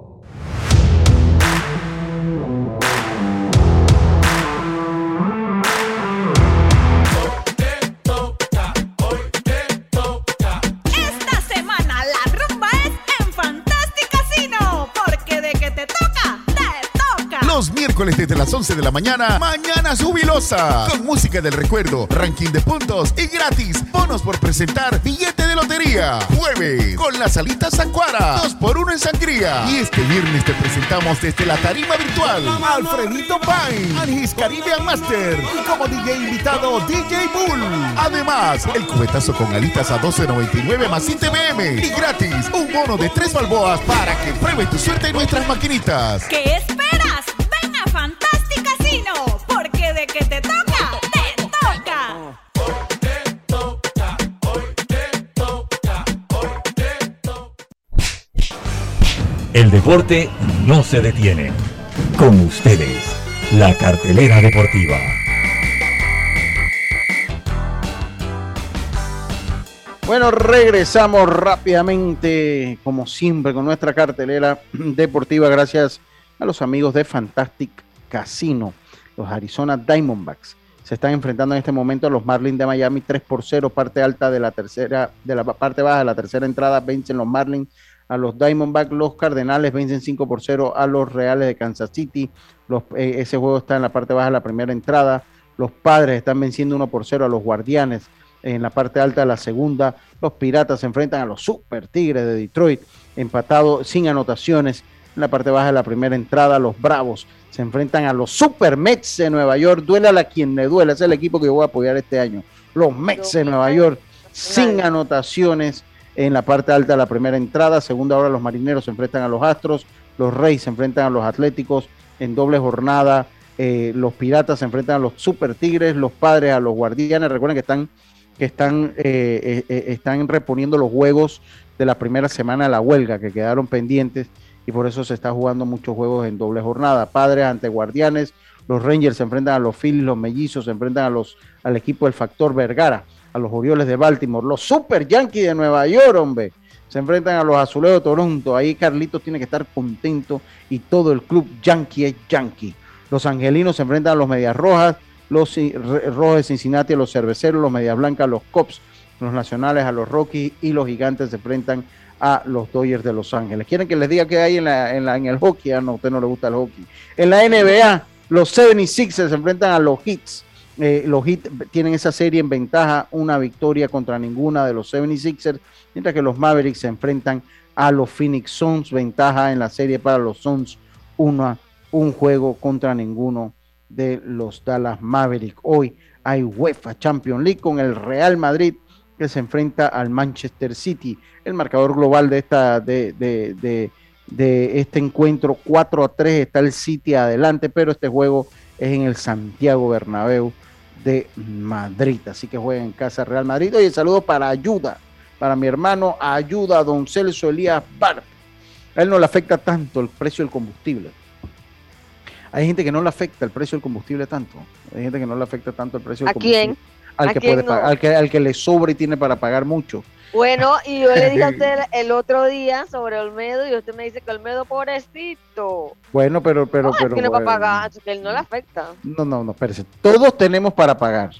Desde las 11 de la mañana, Mañana Jubilosa, con música del recuerdo, ranking de puntos y gratis, bonos por presentar billete de lotería. Jueves, con las alitas Sancuara, 2 por 1 en sangría. Y este viernes te presentamos desde la tarima virtual, Alfredito Pine, Angis Caribbean Master, y como DJ invitado, DJ Bull. Además, el cubetazo con alitas a 12.99 más 7 BM y gratis, un bono de 3 balboas para que pruebe tu suerte en nuestras maquinitas. ¿Qué esperas? El deporte no se detiene. Con ustedes, la cartelera deportiva. Bueno, regresamos rápidamente, como siempre, con nuestra cartelera deportiva. Gracias a los amigos de Fantastic Casino, los Arizona Diamondbacks. Se están enfrentando en este momento a los Marlins de Miami 3 por 0, parte alta de la tercera, de la parte baja de la tercera entrada, vencen los Marlins a los Diamondbacks. Los Cardenales vencen 5 por 0 a los Reales de Kansas City. Los, eh, ese juego está en la parte baja de la primera entrada. Los Padres están venciendo 1 por 0 a los Guardianes en la parte alta de la segunda. Los Piratas se enfrentan a los Super Tigres de Detroit, empatado sin anotaciones en la parte baja de la primera entrada. Los Bravos se enfrentan a los Super Mets de Nueva York. Duela a quien le duela, es el equipo que yo voy a apoyar este año. Los Mets de Nueva York, sin anotaciones en la parte alta de la primera entrada. Segunda hora, los Marineros se enfrentan a los Astros. Los Reyes se enfrentan a los Atléticos en doble jornada. Eh, los Piratas se enfrentan a los Super Tigres. Los Padres a los Guardianes. Recuerden que están que están, eh, eh, están reponiendo los juegos de la primera semana de la huelga que quedaron pendientes y por eso se está jugando muchos juegos en doble jornada. Padres ante Guardianes, los Rangers se enfrentan a los Phillies, los Mellizos se enfrentan a los, al equipo del Factor Vergara, a los Orioles de Baltimore, los Super Yankees de Nueva York, hombre. Se enfrentan a los Azulejos de Toronto. Ahí Carlitos tiene que estar contento y todo el club Yankee es Yankee. Los Angelinos se enfrentan a los Medias Rojas, los Rojos de Cincinnati a los Cerveceros, los Medias Blancas a los Cops, los Nacionales a los Rockies y los Gigantes se enfrentan a los Dodgers de Los Ángeles. ¿Quieren que les diga qué hay en, la, en, la, en el hockey? Ah, no, a usted no le gusta el hockey. En la NBA, los 76ers se enfrentan a los Hits. Eh, los Hits tienen esa serie en ventaja, una victoria contra ninguna de los 76ers, mientras que los Mavericks se enfrentan a los Phoenix Suns, ventaja en la serie para los Suns, una, un juego contra ninguno de los Dallas Mavericks. Hoy hay UEFA Champions League con el Real Madrid que se enfrenta al Manchester City. El marcador global de, esta, de, de, de, de este encuentro 4 a 3 está el City adelante, pero este juego es en el Santiago Bernabéu de Madrid. Así que juega en casa Real Madrid. Oye, saludo para Ayuda, para mi hermano Ayuda, don Celso Elías Barb. A él no le afecta tanto el precio del combustible. Hay gente que no le afecta el precio del combustible tanto. Hay gente que no le afecta tanto el precio del ¿A quién? Al ¿A que, quién puede no? pagar- al, que, al que le sobra y tiene para pagar mucho. Bueno, y yo le dije a usted el otro día sobre Olmedo y usted me dice que Olmedo pobrecito. Bueno, pero, pero, no, pero. tiene para bueno. pagar, que él no le afecta. No, no, no, espérese. Todos tenemos para pagar.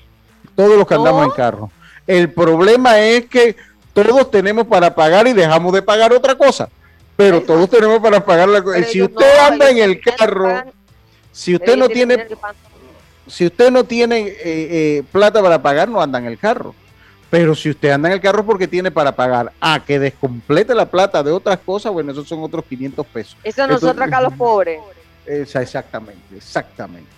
Todos los que andamos en carro. El problema es que todos tenemos para pagar y dejamos de pagar otra cosa. Pero todos tenemos para pagar la cosa. Si usted no, anda en el carro, si usted no tiene, si usted no tiene eh, eh, plata para pagar, no anda en el carro. Pero si usted anda en el carro es porque tiene para pagar. A que descomplete la plata de otras cosas, bueno, esos son otros 500 pesos. Eso nosotros acá los pobres. Esa, exactamente, exactamente.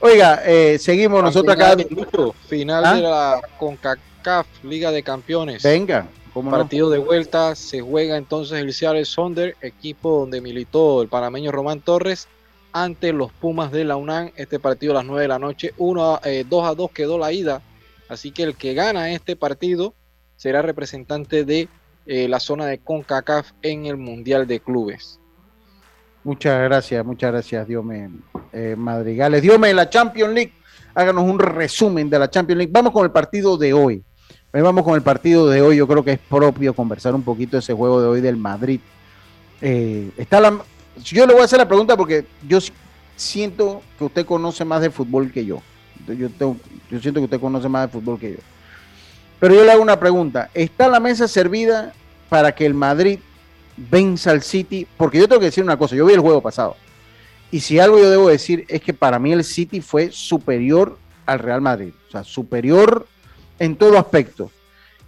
Oiga, eh, seguimos nosotros acá. Final, Lucho, final ¿Ah? de la CONCACAF Liga de Campeones. Venga, ¿cómo no? Partido de vuelta, se juega entonces el Seattle Sonder, equipo donde militó el panameño Román Torres, ante los Pumas de la UNAM. Este partido a las 9 de la noche, 1 a, eh, 2 a 2 quedó la ida. Así que el que gana este partido será representante de eh, la zona de CONCACAF en el Mundial de Clubes. Muchas gracias, muchas gracias, Dios me eh, Madrigales. Dios me la Champions League. Háganos un resumen de la Champions League. Vamos con el partido de hoy. Eh, Vamos con el partido de hoy. Yo creo que es propio conversar un poquito ese juego de hoy del Madrid. Eh, está yo le voy a hacer la pregunta porque yo si- siento que usted conoce más de fútbol que yo. Yo, siento que usted conoce más de fútbol que yo. Pero yo le hago una pregunta. ¿Está la mesa servida para que el Madrid venza al City? Porque yo tengo que decir una cosa. Yo vi el juego pasado. Y si algo yo debo decir es que para mí el City fue superior al Real Madrid. O sea, superior en todo aspecto.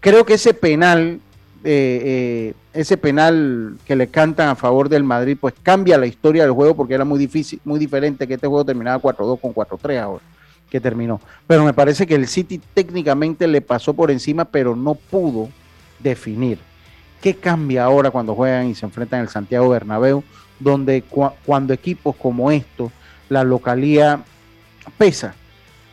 Creo que ese penal, eh, eh, ese penal que le cantan a favor del Madrid, pues cambia la historia del juego porque era muy difícil, muy diferente que este juego terminaba 4-2 con 4-3 ahora que terminó. Pero me parece que el City técnicamente le pasó por encima, pero no pudo definir. ¿Qué cambia ahora cuando juegan y se enfrentan en el Santiago Bernabéu, donde cua- cuando equipos como estos, la localía pesa,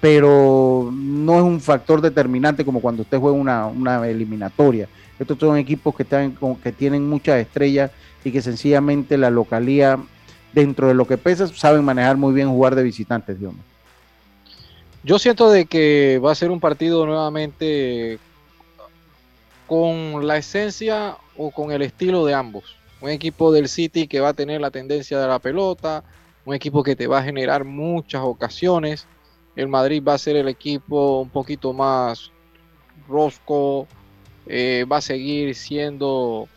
pero no es un factor determinante como cuando usted juega una, una eliminatoria. Estos son equipos que, están, que tienen muchas estrellas y que sencillamente la localía, dentro de lo que pesa, saben manejar muy bien jugar de visitantes, mío. Yo siento de que va a ser un partido nuevamente con la esencia o con el estilo de ambos. Un equipo del City que va a tener la tendencia de la pelota, un equipo que te va a generar muchas ocasiones. El Madrid va a ser el equipo un poquito más rosco, eh, va a seguir siendo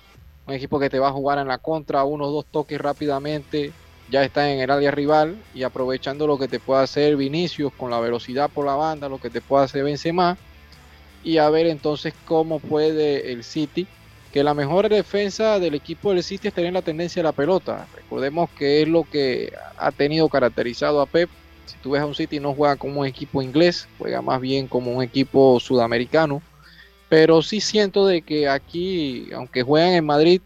un equipo que te va a jugar en la contra, unos dos toques rápidamente, ya está en el área rival y aprovechando lo que te puede hacer Vinicius con la velocidad por la banda, lo que te puede hacer Benzema y a ver entonces cómo puede el City, que la mejor defensa del equipo del City es tener la tendencia de la pelota. Recordemos que es lo que ha tenido caracterizado a Pep. Si tú ves a un City no juega como un equipo inglés, juega más bien como un equipo sudamericano. Pero sí siento de que aquí, aunque juegan en Madrid,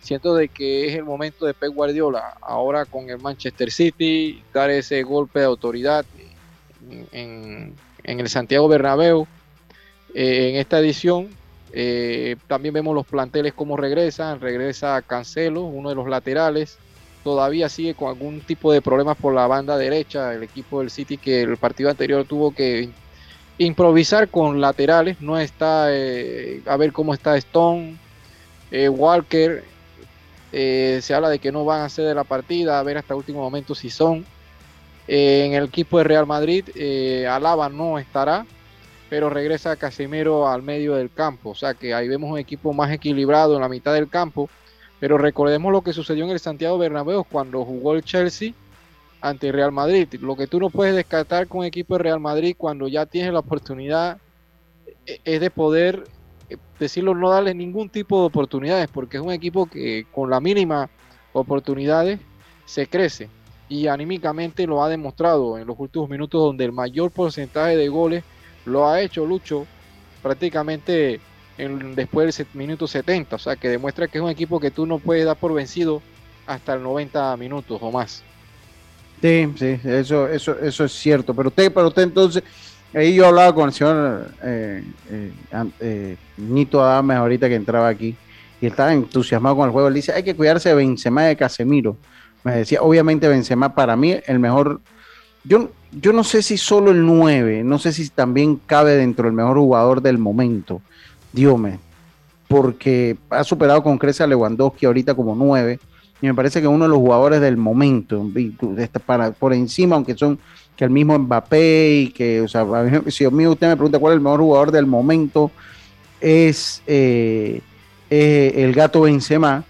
siento de que es el momento de Pep Guardiola, ahora con el Manchester City, dar ese golpe de autoridad en, en- el Santiago Bernabéu. Eh, en esta edición eh, también vemos los planteles cómo regresan, regresa Cancelo, uno de los laterales, todavía sigue con algún tipo de problemas por la banda derecha, el equipo del City que el partido anterior tuvo que improvisar con laterales, no está, eh, a ver cómo está Stone, eh, Walker, eh, se habla de que no van a ser de la partida, a ver hasta último momento si son. Eh, en el equipo de Real Madrid, eh, Alaba no estará, pero regresa Casemiro al medio del campo, o sea que ahí vemos un equipo más equilibrado en la mitad del campo, pero recordemos lo que sucedió en el Santiago Bernabéu cuando jugó el Chelsea ante Real Madrid. Lo que tú no puedes descartar con el equipo de Real Madrid cuando ya tienes la oportunidad eh, es de poder decirlo, no darle ningún tipo de oportunidades, porque es un equipo que con la mínima oportunidades se crece y anímicamente lo ha demostrado en los últimos minutos donde el mayor porcentaje de goles lo ha hecho Lucho prácticamente en- después del minuto 70, o sea que demuestra que es un equipo que tú no puedes dar por vencido hasta el 90 minutos o más. Sí, sí, eso, eso, eso es cierto. Pero usted, pero usted entonces, ahí yo hablaba con el señor eh, eh, eh, Nito Adames ahorita que entraba aquí y estaba entusiasmado con el juego. Él dice, hay que cuidarse de Benzema y de Casemiro. Me decía, obviamente Benzema para mí el mejor, yo, yo no sé si solo el 9, no sé si también cabe dentro del mejor jugador del momento. Diome, porque ha superado con creces a Lewandowski ahorita como 9 y me parece que uno de los jugadores del momento, para, por encima, aunque son que el mismo Mbappé y que, o sea, si a mí usted me pregunta cuál es el mejor jugador del momento, es eh, eh, el gato Benzema,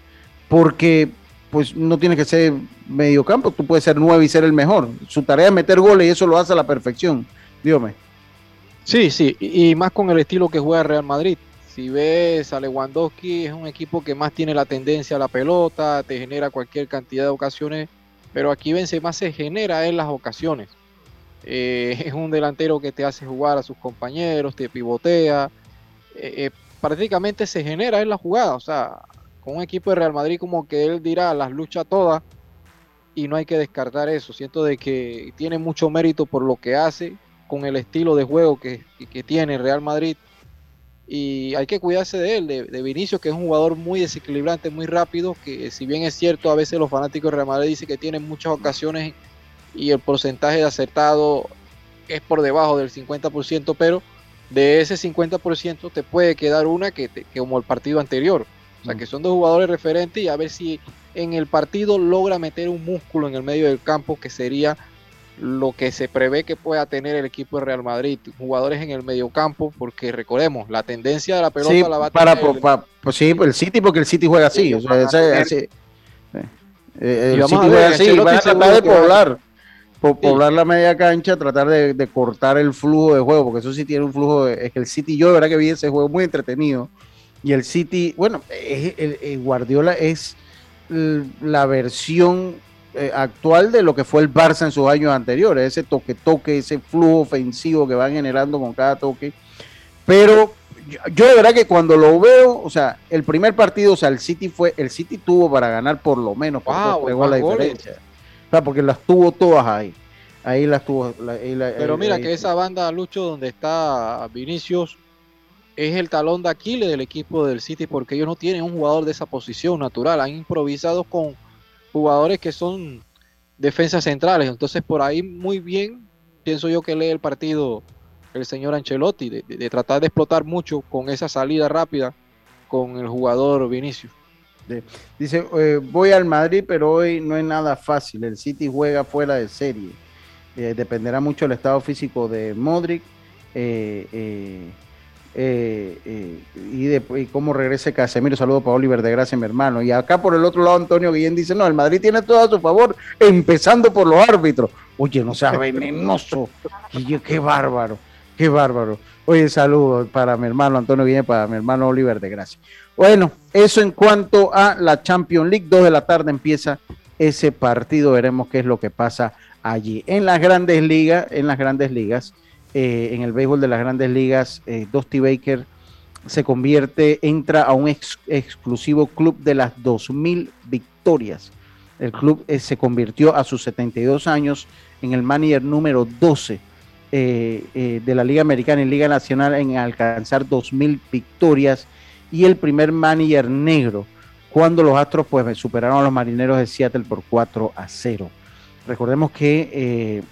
porque pues no tiene que ser mediocampo, tú puedes ser nueve y ser el mejor. Su tarea es meter goles y eso lo hace a la perfección. Dígame. Sí, sí, y más con el estilo que juega Real Madrid. Si ves a Lewandowski, es un equipo que más tiene la tendencia a la pelota, te genera cualquier cantidad de ocasiones, pero aquí Benzema se genera en las ocasiones. Eh, es un delantero que te hace jugar a sus compañeros, te pivotea, eh, eh, prácticamente se genera en la jugada, o sea, con un equipo de Real Madrid como que él dirá, las lucha todas, y no hay que descartar eso. Siento de que tiene mucho mérito por lo que hace, con el estilo de juego que, que- tiene Real Madrid. Y hay que cuidarse de él, de, de Vinicius, que es un jugador muy desequilibrante, muy rápido, que si bien es cierto, a veces los fanáticos de Real Madrid dicen que tienen muchas ocasiones y el porcentaje de acertado es por debajo del 50%, pero de ese 50% te puede quedar una que, te- que como el partido anterior. O sea, que son dos jugadores referentes y a ver si en el partido logra meter un músculo en el medio del campo que sería lo que se prevé que pueda tener el equipo de Real Madrid, jugadores en el medio campo, porque recordemos, la tendencia de la pelota Sí, la va a para, tener po- pa- pues sí, el City, porque el City juega así. Sí, o sea, van a ese- tener- ese- eh, el City juega así, van a tratar de poblar, po- poblar la media cancha, tratar de, de cortar el flujo de juego, porque eso sí tiene un flujo. de- es que el City, yo de verdad que vi ese juego muy entretenido. Y el City, bueno, es- el, el Guardiola es la versión eh, actual de lo que fue el Barça en sus años anteriores, ese toque-toque, ese flujo ofensivo que van generando con cada toque. Pero yo, yo de verdad que cuando lo veo, o sea, el primer partido, o sea, el City fue, el City tuvo para ganar por lo menos por Wow, dos, tres más goles de goles. diferencia. O sea, porque las tuvo todas ahí. Ahí las tuvo. la- ahí la- Pero ahí- mira ahí- que esa banda, Lucho, donde está Vinicius, es el talón de Aquiles del equipo del City porque ellos no tienen un jugador de esa posición natural. Han improvisado con jugadores que son defensas centrales. Entonces, por ahí muy bien, pienso yo que lee el partido el señor Ancelotti, de, de- de tratar de explotar mucho con esa salida rápida con el jugador Vinicius. De- dice, eh, voy al Madrid, pero hoy no es nada fácil. El City juega fuera de serie. Eh, dependerá mucho del estado físico de Modric. Eh, y, de, cómo regrese Casemiro. Saludo para Oliver de Gracia, mi hermano. Y acá por el otro lado, Antonio Guillén dice: No, el Madrid tiene todo a su favor, empezando por los árbitros. Oye, no seas venenoso. Guille, qué bárbaro, qué bárbaro. Oye, saludos para mi hermano Antonio Guillén, para mi hermano Oliver de Gracia. Bueno, eso en cuanto a la Champions League. Dos de la tarde empieza ese partido. Veremos qué es lo que pasa allí. En las grandes ligas, en las grandes ligas, eh, en el béisbol de las grandes ligas, eh, Dusty Baker se convierte, entra a un ex- exclusivo club de las 2.000 victorias. El club eh, se convirtió a sus 72 años en el manager número 12 eh, eh, de la Liga Americana y Liga Nacional en alcanzar 2.000 victorias y el primer manager negro cuando los Astros pues superaron a los Marineros de Seattle por 4 a 0. Recordemos que eh,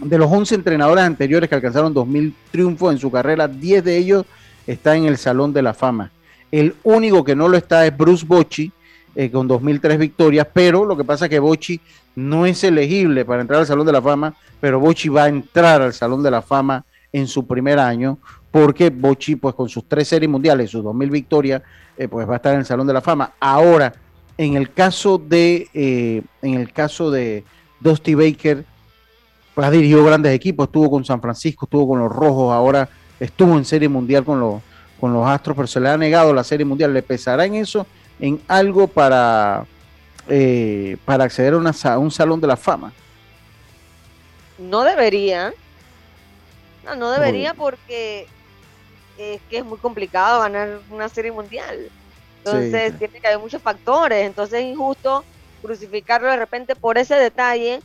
de los 11 entrenadores anteriores que alcanzaron 2.000 triunfos en su carrera, 10 de ellos están en el Salón de la Fama. El único que no lo está es Bruce Bochy, eh, con 2.003 victorias, pero lo que pasa es que Bochy no es elegible para entrar al Salón de la Fama, pero Bochy va a entrar al Salón de la Fama en su primer año, porque Bochy, pues con sus tres series mundiales, sus 2.000 victorias, eh, pues va a estar en el Salón de la Fama. Ahora, en el caso de, eh, en el caso de Dusty Baker, pues ha dirigido grandes equipos, estuvo con San Francisco, estuvo con los Rojos, ahora estuvo en Serie Mundial con los, con los Astros, pero se le ha negado la Serie Mundial. ¿Le pesará en eso, en algo para, eh, para acceder a, una a un Salón de la Fama? No debería. No, no debería porque es que es muy complicado ganar una serie mundial. Entonces sí. tiene que haber muchos factores. Entonces es injusto crucificarlo de repente por ese detalle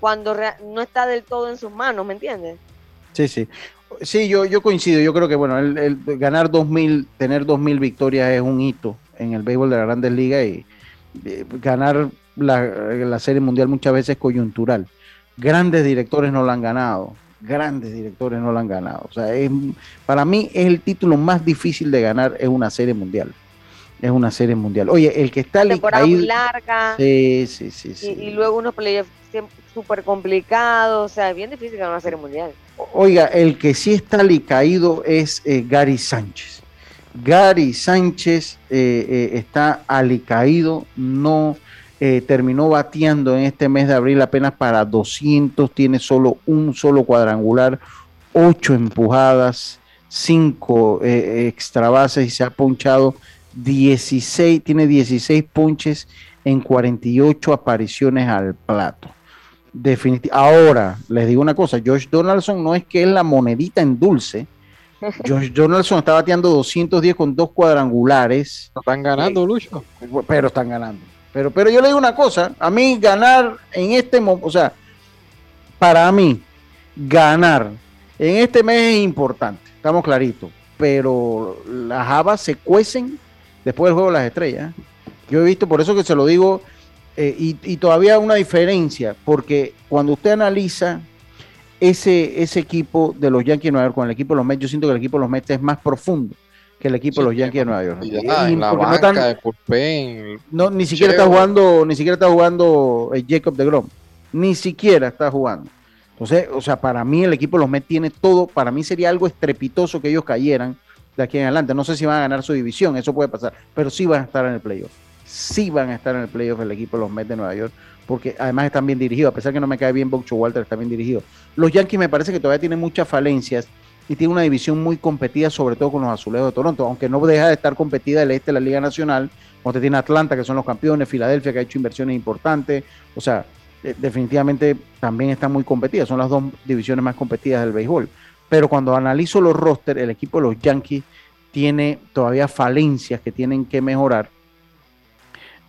cuando no está del todo en sus manos, ¿me entiendes? Sí, sí. Sí, yo, yo coincido. Yo creo que, bueno, el, el ganar 2.000, tener 2.000 victorias es un hito en el béisbol de las grandes ligas y eh, ganar la, la Serie Mundial muchas veces es coyuntural. Grandes directores no la han ganado. Grandes directores no la han ganado. O sea, es, para mí es el título más difícil de ganar, es una Serie Mundial. Es una Serie Mundial. Oye, el que está Temporada muy larga Sí, sí, sí, y, sí. y luego unos playoffs súper complicados. O sea, es bien difícil ganar una serie mundial. Oiga, el que sí está alicaído es eh, Gary Sánchez. Gary Sánchez eh, eh, está alicaído, no eh, terminó bateando en este mes de abril apenas para 200, tiene solo un solo cuadrangular, ocho empujadas, cinco eh, extra bases y se ha ponchado 16, tiene 16 ponches en 48 apariciones al plato. Definiti- Ahora, les digo una cosa, Josh Donaldson no es que es la monedita en dulce. Josh Donaldson está bateando 210 con dos cuadrangulares. Están ganando, Lucho. Pero están ganando. Pero, pero yo le digo una cosa, a mí ganar en este momento, o sea, para mí, ganar en este mes es importante, estamos claritos, pero las habas se cuecen después del juego de las estrellas. Yo he visto, por eso que se lo digo, eh, y, todavía una diferencia, porque cuando usted analiza ese, ese equipo de los Yankees Nueva York con el equipo de los Mets, yo siento que el equipo de los Mets es más profundo que el equipo de los Yankees de Nueva York. En la no de no, ni siquiera está jugando, ni siquiera está jugando eh, Jacob de Grom. Ni siquiera está jugando. Entonces, o sea, para mí el equipo de los Mets tiene todo. Para mí sería algo estrepitoso que ellos cayeran de aquí en adelante. No sé si van a ganar su división, eso puede pasar, pero sí van a estar en el playoff. Sí van a estar en el playoff el equipo de los Mets de Nueva York, porque además están bien dirigidos. A pesar que no me cae bien Bocho Walter, está bien dirigido. Los Yankees me parece que todavía tienen muchas falencias y tiene una división muy competida, sobre todo con los azulejos de Toronto, aunque no deja de estar competida el este de la Liga Nacional, donde tiene Atlanta, que son los campeones, Filadelfia, que ha hecho inversiones importantes, o sea, definitivamente también están muy competidas, son las dos divisiones más competidas del béisbol. Pero cuando analizo los roster, el equipo de los Yankees tiene todavía falencias que tienen que mejorar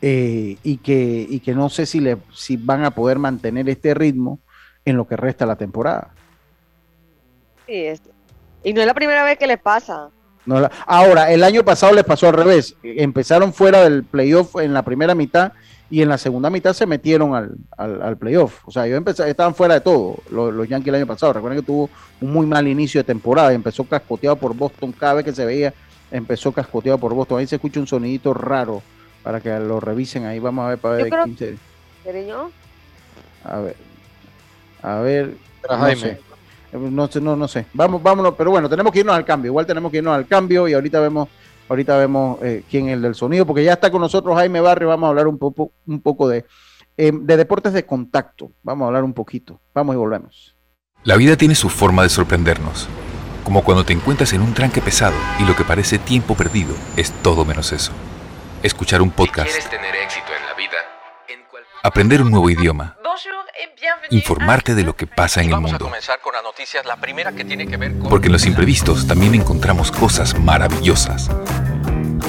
eh, y, que, y que no sé si, le, si van a poder mantener este ritmo en lo que resta la temporada. Sí, Y no es la primera vez que les pasa. No la- ahora, el año pasado les pasó al revés. Empezaron fuera del playoff en la primera mitad y en la segunda mitad se metieron al, al, al playoff. O sea, ellos empeza- estaban fuera de todo, los, los Yankees el año pasado. Recuerden que tuvo un muy mal inicio de temporada. Empezó cascoteado por Boston. Cada vez que se veía, empezó cascoteado por Boston. Ahí se escucha un sonidito raro para que lo revisen ahí. Vamos a ver para Yo ver creo- quién se- ¿Seré yo? A ver. A ver. No Jaime. sé. No sé, no, no sé. Vamos, vámonos, pero bueno, tenemos que irnos al cambio. Igual tenemos que irnos al cambio y ahorita vemos, ahorita vemos eh, quién es el del sonido, porque ya está con nosotros Jaime Barrio. Vamos a hablar un poco, un poco de, eh, de deportes de contacto. Vamos a hablar un poquito. Vamos y volvemos. La vida tiene su forma de sorprendernos, como cuando te encuentras en un tranque pesado y lo que parece tiempo perdido es todo menos eso. Escuchar un podcast, tener éxito en la vida, aprender un nuevo idioma, informarte de lo que pasa en el mundo. Porque en los imprevistos también encontramos cosas maravillosas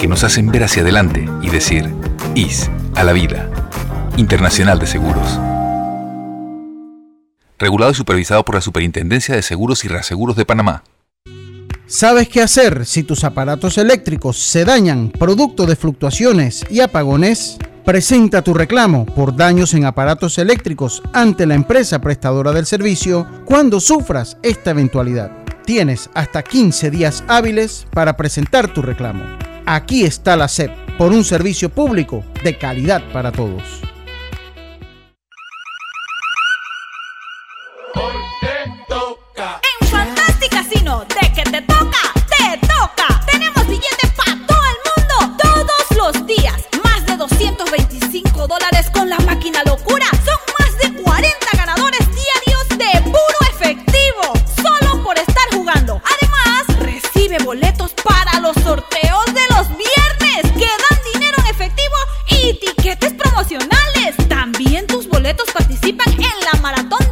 que nos hacen ver hacia adelante y decir, IS a la vida. Internacional de Seguros. Regulado y supervisado por la Superintendencia de Seguros y Reaseguros de Panamá. ¿Sabes qué hacer si tus aparatos eléctricos se dañan producto de fluctuaciones y apagones? Presenta tu reclamo por daños en aparatos eléctricos ante la empresa prestadora del servicio cuando sufras esta eventualidad. Tienes hasta 15 días hábiles para presentar tu reclamo. Aquí está la SEP por un servicio público de calidad para todos. 225 dólares con la máquina locura. Son más de 40 ganadores diarios de puro efectivo, solo por estar jugando. Además, recibe boletos para los sorteos de los viernes, que dan dinero en efectivo y tiquetes promocionales. También tus boletos participan en la maratón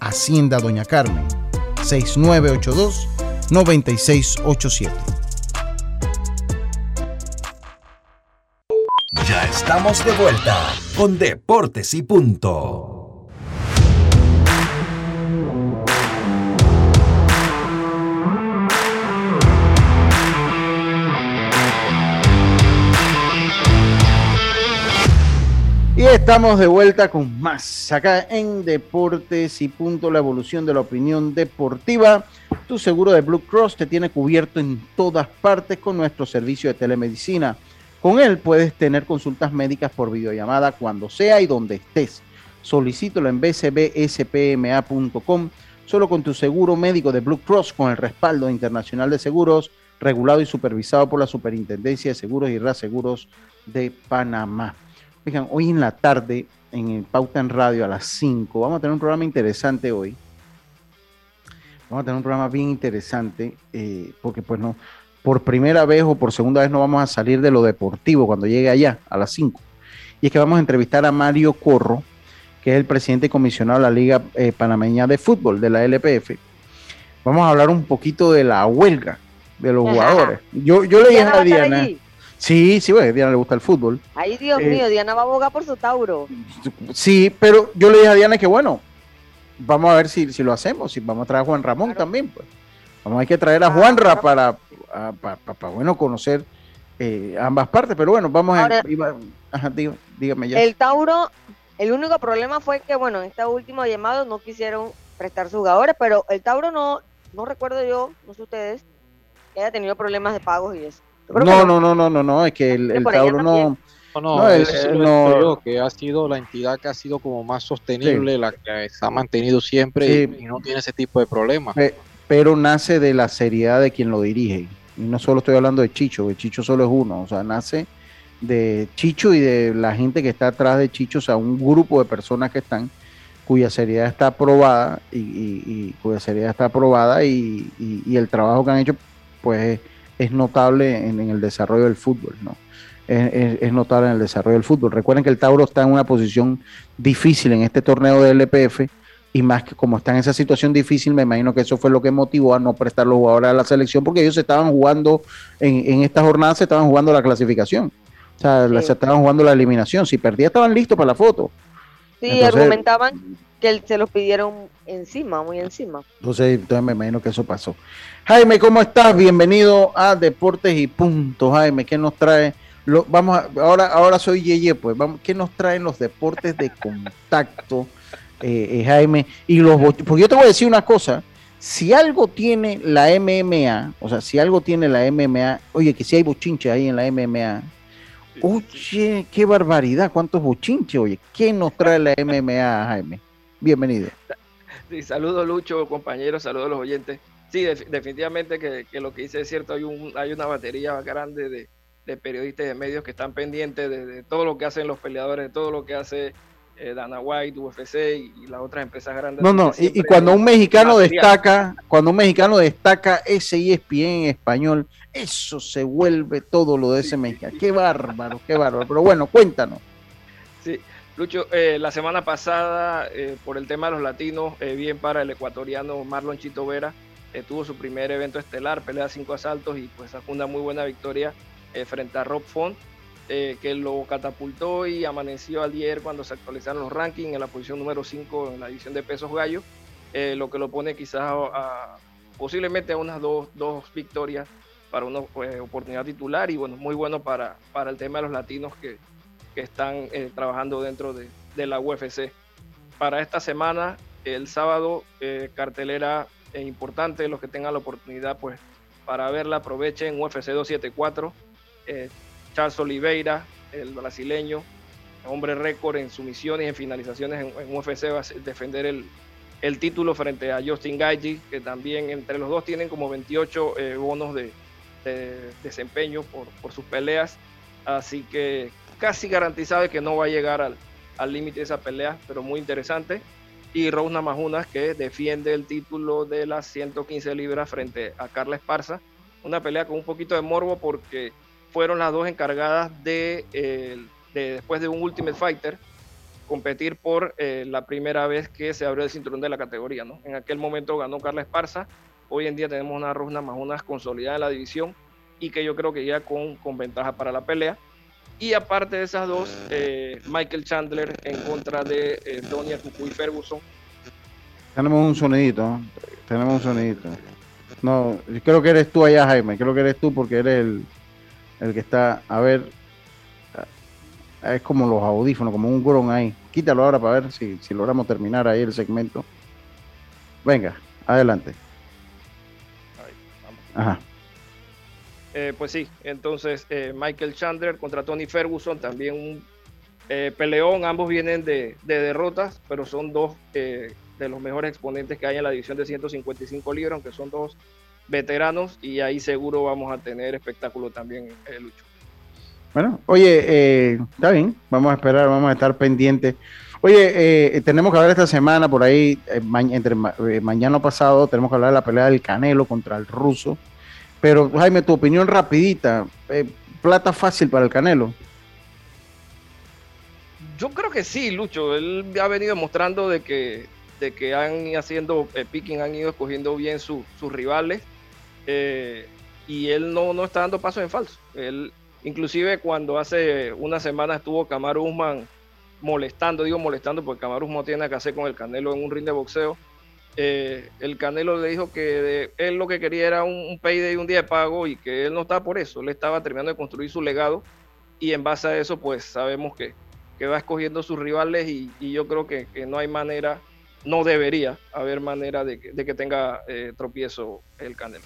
Hacienda Doña Carmen 6982-9687. Ya estamos de vuelta con Deportes y Punto. Y estamos de vuelta con más acá en Deportes y Punto, la evolución de la opinión deportiva. Tu seguro de Blue Cross te tiene cubierto en todas partes con nuestro servicio de telemedicina. Con él puedes tener consultas médicas por videollamada cuando sea y donde estés. Solicítalo en bcbspma.com solo con tu seguro médico de Blue Cross con el respaldo internacional de seguros, regulado y supervisado por la Superintendencia de Seguros y Reaseguros de Panamá. Oigan, hoy en la tarde, en el Pauta en Radio a las 5, vamos a tener un programa interesante hoy. Vamos a tener un programa bien interesante, eh, porque pues no, por primera vez o por segunda vez no vamos a salir de lo deportivo cuando llegue allá a las 5. Y es que vamos a entrevistar a Mario Corro, que es el presidente y comisionado de la Liga eh, Panameña de Fútbol, de la LPF. Vamos a hablar un poquito de la huelga de los Ajá. jugadores. Yo, yo le dije ¿Diana va a Diana. allí? Sí, sí, bueno, a Diana le gusta el fútbol. Ay, Dios Eh, mío, Diana va a abogar por su Tauro. Sí, pero yo le dije a Diana que bueno, vamos a ver si, si lo hacemos, si vamos a traer a Juan Ramón también, pues. Vamos a hay que traer a Juanra para, a- pa- pa- pa, bueno, conocer eh, ambas partes, pero bueno, vamos Ahora- a... iba- ajá, dígame ya. El Tauro, el único problema fue que, bueno, en este último llamado no quisieron prestar sus jugadores, pero el Tauro no, no recuerdo yo, no sé ustedes, que haya tenido problemas de pagos y eso. No, no, no, no, no, no, es que el, el Tauro no... No, no, No, el- el- no- yo, que ha sido la entidad que ha sido como más sostenible, la que se ha mantenido siempre Sí. y, y no tiene ese tipo de problemas. Pe- pero nace de la seriedad de quien lo dirige. Y no solo estoy hablando de Chicho, que Chicho solo es uno, o sea, nace de Chicho y de la gente que está atrás de Chicho, o sea, un grupo de personas que están cuya seriedad está aprobada y, y- y cuya seriedad está aprobada y, y- y el trabajo que han hecho pues es, notable en, en el desarrollo del fútbol, ¿no? Es, es- es notable en el desarrollo del fútbol. Recuerden que el Tauro está en una posición difícil en este torneo del LPF y más que como está en esa situación difícil, me imagino que eso fue lo que motivó a no prestar los jugadores a la selección, porque ellos estaban jugando, en, en esta jornada se estaban jugando la clasificación, o sea, se estaban jugando la eliminación, si perdía estaban listos para la foto. Sí, Entonces- argumentaban que se los pidieron encima, muy encima. Entonces, entonces me imagino que eso pasó. Jaime, ¿cómo estás? Bienvenido a Deportes y Punto. Jaime, ¿qué nos trae? Lo, vamos a- ahora, ahora soy Yeye, pues. Vamos, ¿Qué nos traen los deportes de contacto, eh, eh, Jaime? Y los porque yo te voy a decir una cosa. Si algo tiene la MMA, o sea, si algo tiene la MMA, oye, que si hay bochinche ahí en la MMA. Oye, qué barbaridad, cuántos bochinches, oye. ¿Qué nos trae la MMA, Jaime? Bienvenido. Sí, saludos Lucho, compañeros, saludos a los oyentes. Sí, def- definitivamente que, que lo que dice es cierto, hay, un, hay una batería grande de, de periodistas y de medios que están pendientes de, de todo lo que hacen los peleadores, de todo lo que hace eh, Dana White, UFC y, y las otras empresas grandes. No, no, y, cuando un mexicano destaca, cuando un mexicano destaca ese ESPN en español, eso se vuelve todo lo de ese mexicano. Qué bárbaro, qué bárbaro. Pero bueno, cuéntanos. Sí, Lucho, eh, la semana pasada, eh, por el tema de los latinos, eh, bien para el ecuatoriano Marlon Chito Vera, tuvo su primer evento estelar, pelea cinco asaltos y pues sacó una muy buena victoria frente a Rob Font, que lo catapultó y amaneció ayer cuando se actualizaron los rankings en la posición número 5 en la división de pesos gallo, lo que lo pone quizás a, a- posiblemente a unas dos, dos victorias para una pues, oportunidad titular y bueno, muy bueno para, para el tema de los latinos que, que están eh, trabajando dentro de, de la UFC. Para esta semana, el sábado, eh, cartelera eh, importante, los que tengan la oportunidad, pues para verla, aprovechen UFC 274, eh, Charles Oliveira, el brasileño, hombre récord en sumisiones y en finalizaciones en, en UFC, va a defender el, el título frente a Justin Gaethje, que también entre los dos tienen como 28 eh, bonos de, de desempeño por, sus peleas, así que casi garantizado que no va a llegar al límite de esa pelea, pero muy interesante. Y Rose Namajunas que defiende el título de las 115 libras frente a Carla Esparza. Una pelea con un poquito de morbo porque fueron las dos encargadas de, de después de un Ultimate Fighter, competir por eh, la primera vez que se abrió el cinturón de la categoría. ¿no? En aquel momento ganó Carla Esparza. Hoy en día tenemos una Rose Namajunas consolidada en la división y que yo creo que ya con, con ventaja para la pelea. Y aparte de esas dos, eh, Michael Chandler en contra de eh, Donia Cucuy Ferguson. Tenemos un sonidito, tenemos un sonidito. No, creo que eres tú allá, Jaime. Creo que eres tú porque eres el, el que está. A ver, ah, es como los audífonos, como un gron ahí. Quítalo ahora para ver si, si logramos terminar ahí el segmento. Venga, adelante. Ajá. Eh, pues sí, entonces eh, Michael Chandler contra Tony Ferguson, también un eh, peleón. Ambos vienen de, de derrotas, pero son dos eh, de los mejores exponentes que hay en la división de 155 libras, aunque son dos veteranos, y ahí seguro vamos a tener espectáculo también, eh, Lucho. Bueno, oye, eh, está bien, vamos a esperar, vamos a estar pendientes. Oye, eh, tenemos que hablar esta semana por ahí, eh, entre eh, mañana pasado, tenemos que hablar de la pelea del Canelo contra el ruso. Pero Jaime, tu opinión rapidita, eh, plata fácil para el Canelo. Yo creo que sí, Lucho. Él ha venido mostrando de que, de que han ido haciendo picking, han ido escogiendo bien su- sus rivales. y él no, no está dando pasos en falso. Él, inclusive cuando hace una semana estuvo Kamaru Usman molestando, digo molestando porque Usman no tiene nada que hacer con el Canelo en un ring de boxeo. eh, el Canelo le dijo que él lo que quería era un, un payday, un día de pago y que él no estaba por eso. Él estaba terminando de construir su legado y en base a eso pues sabemos que, que va escogiendo sus rivales y, yo creo que, que no hay manera, no debería haber manera de que, de que tenga eh, tropiezo el Canelo.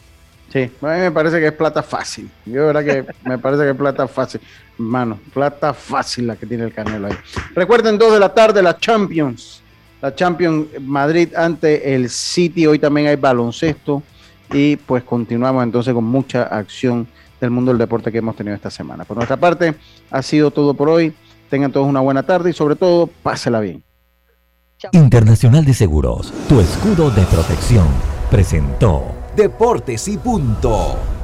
Sí, a mí me parece que es plata fácil. Yo, verdad que me parece que es plata fácil. Mano, plata fácil la que tiene el Canelo ahí. Recuerden, dos de la tarde, la Champions. La Champions Madrid ante el City. Hoy también hay baloncesto. Y pues continuamos entonces con mucha acción del mundo del deporte que hemos tenido esta semana. Por nuestra parte, ha sido todo por hoy. Tengan todos una buena tarde y sobre todo, pásela bien. Internacional de Seguros, tu escudo de protección, presentó Deportes y punto.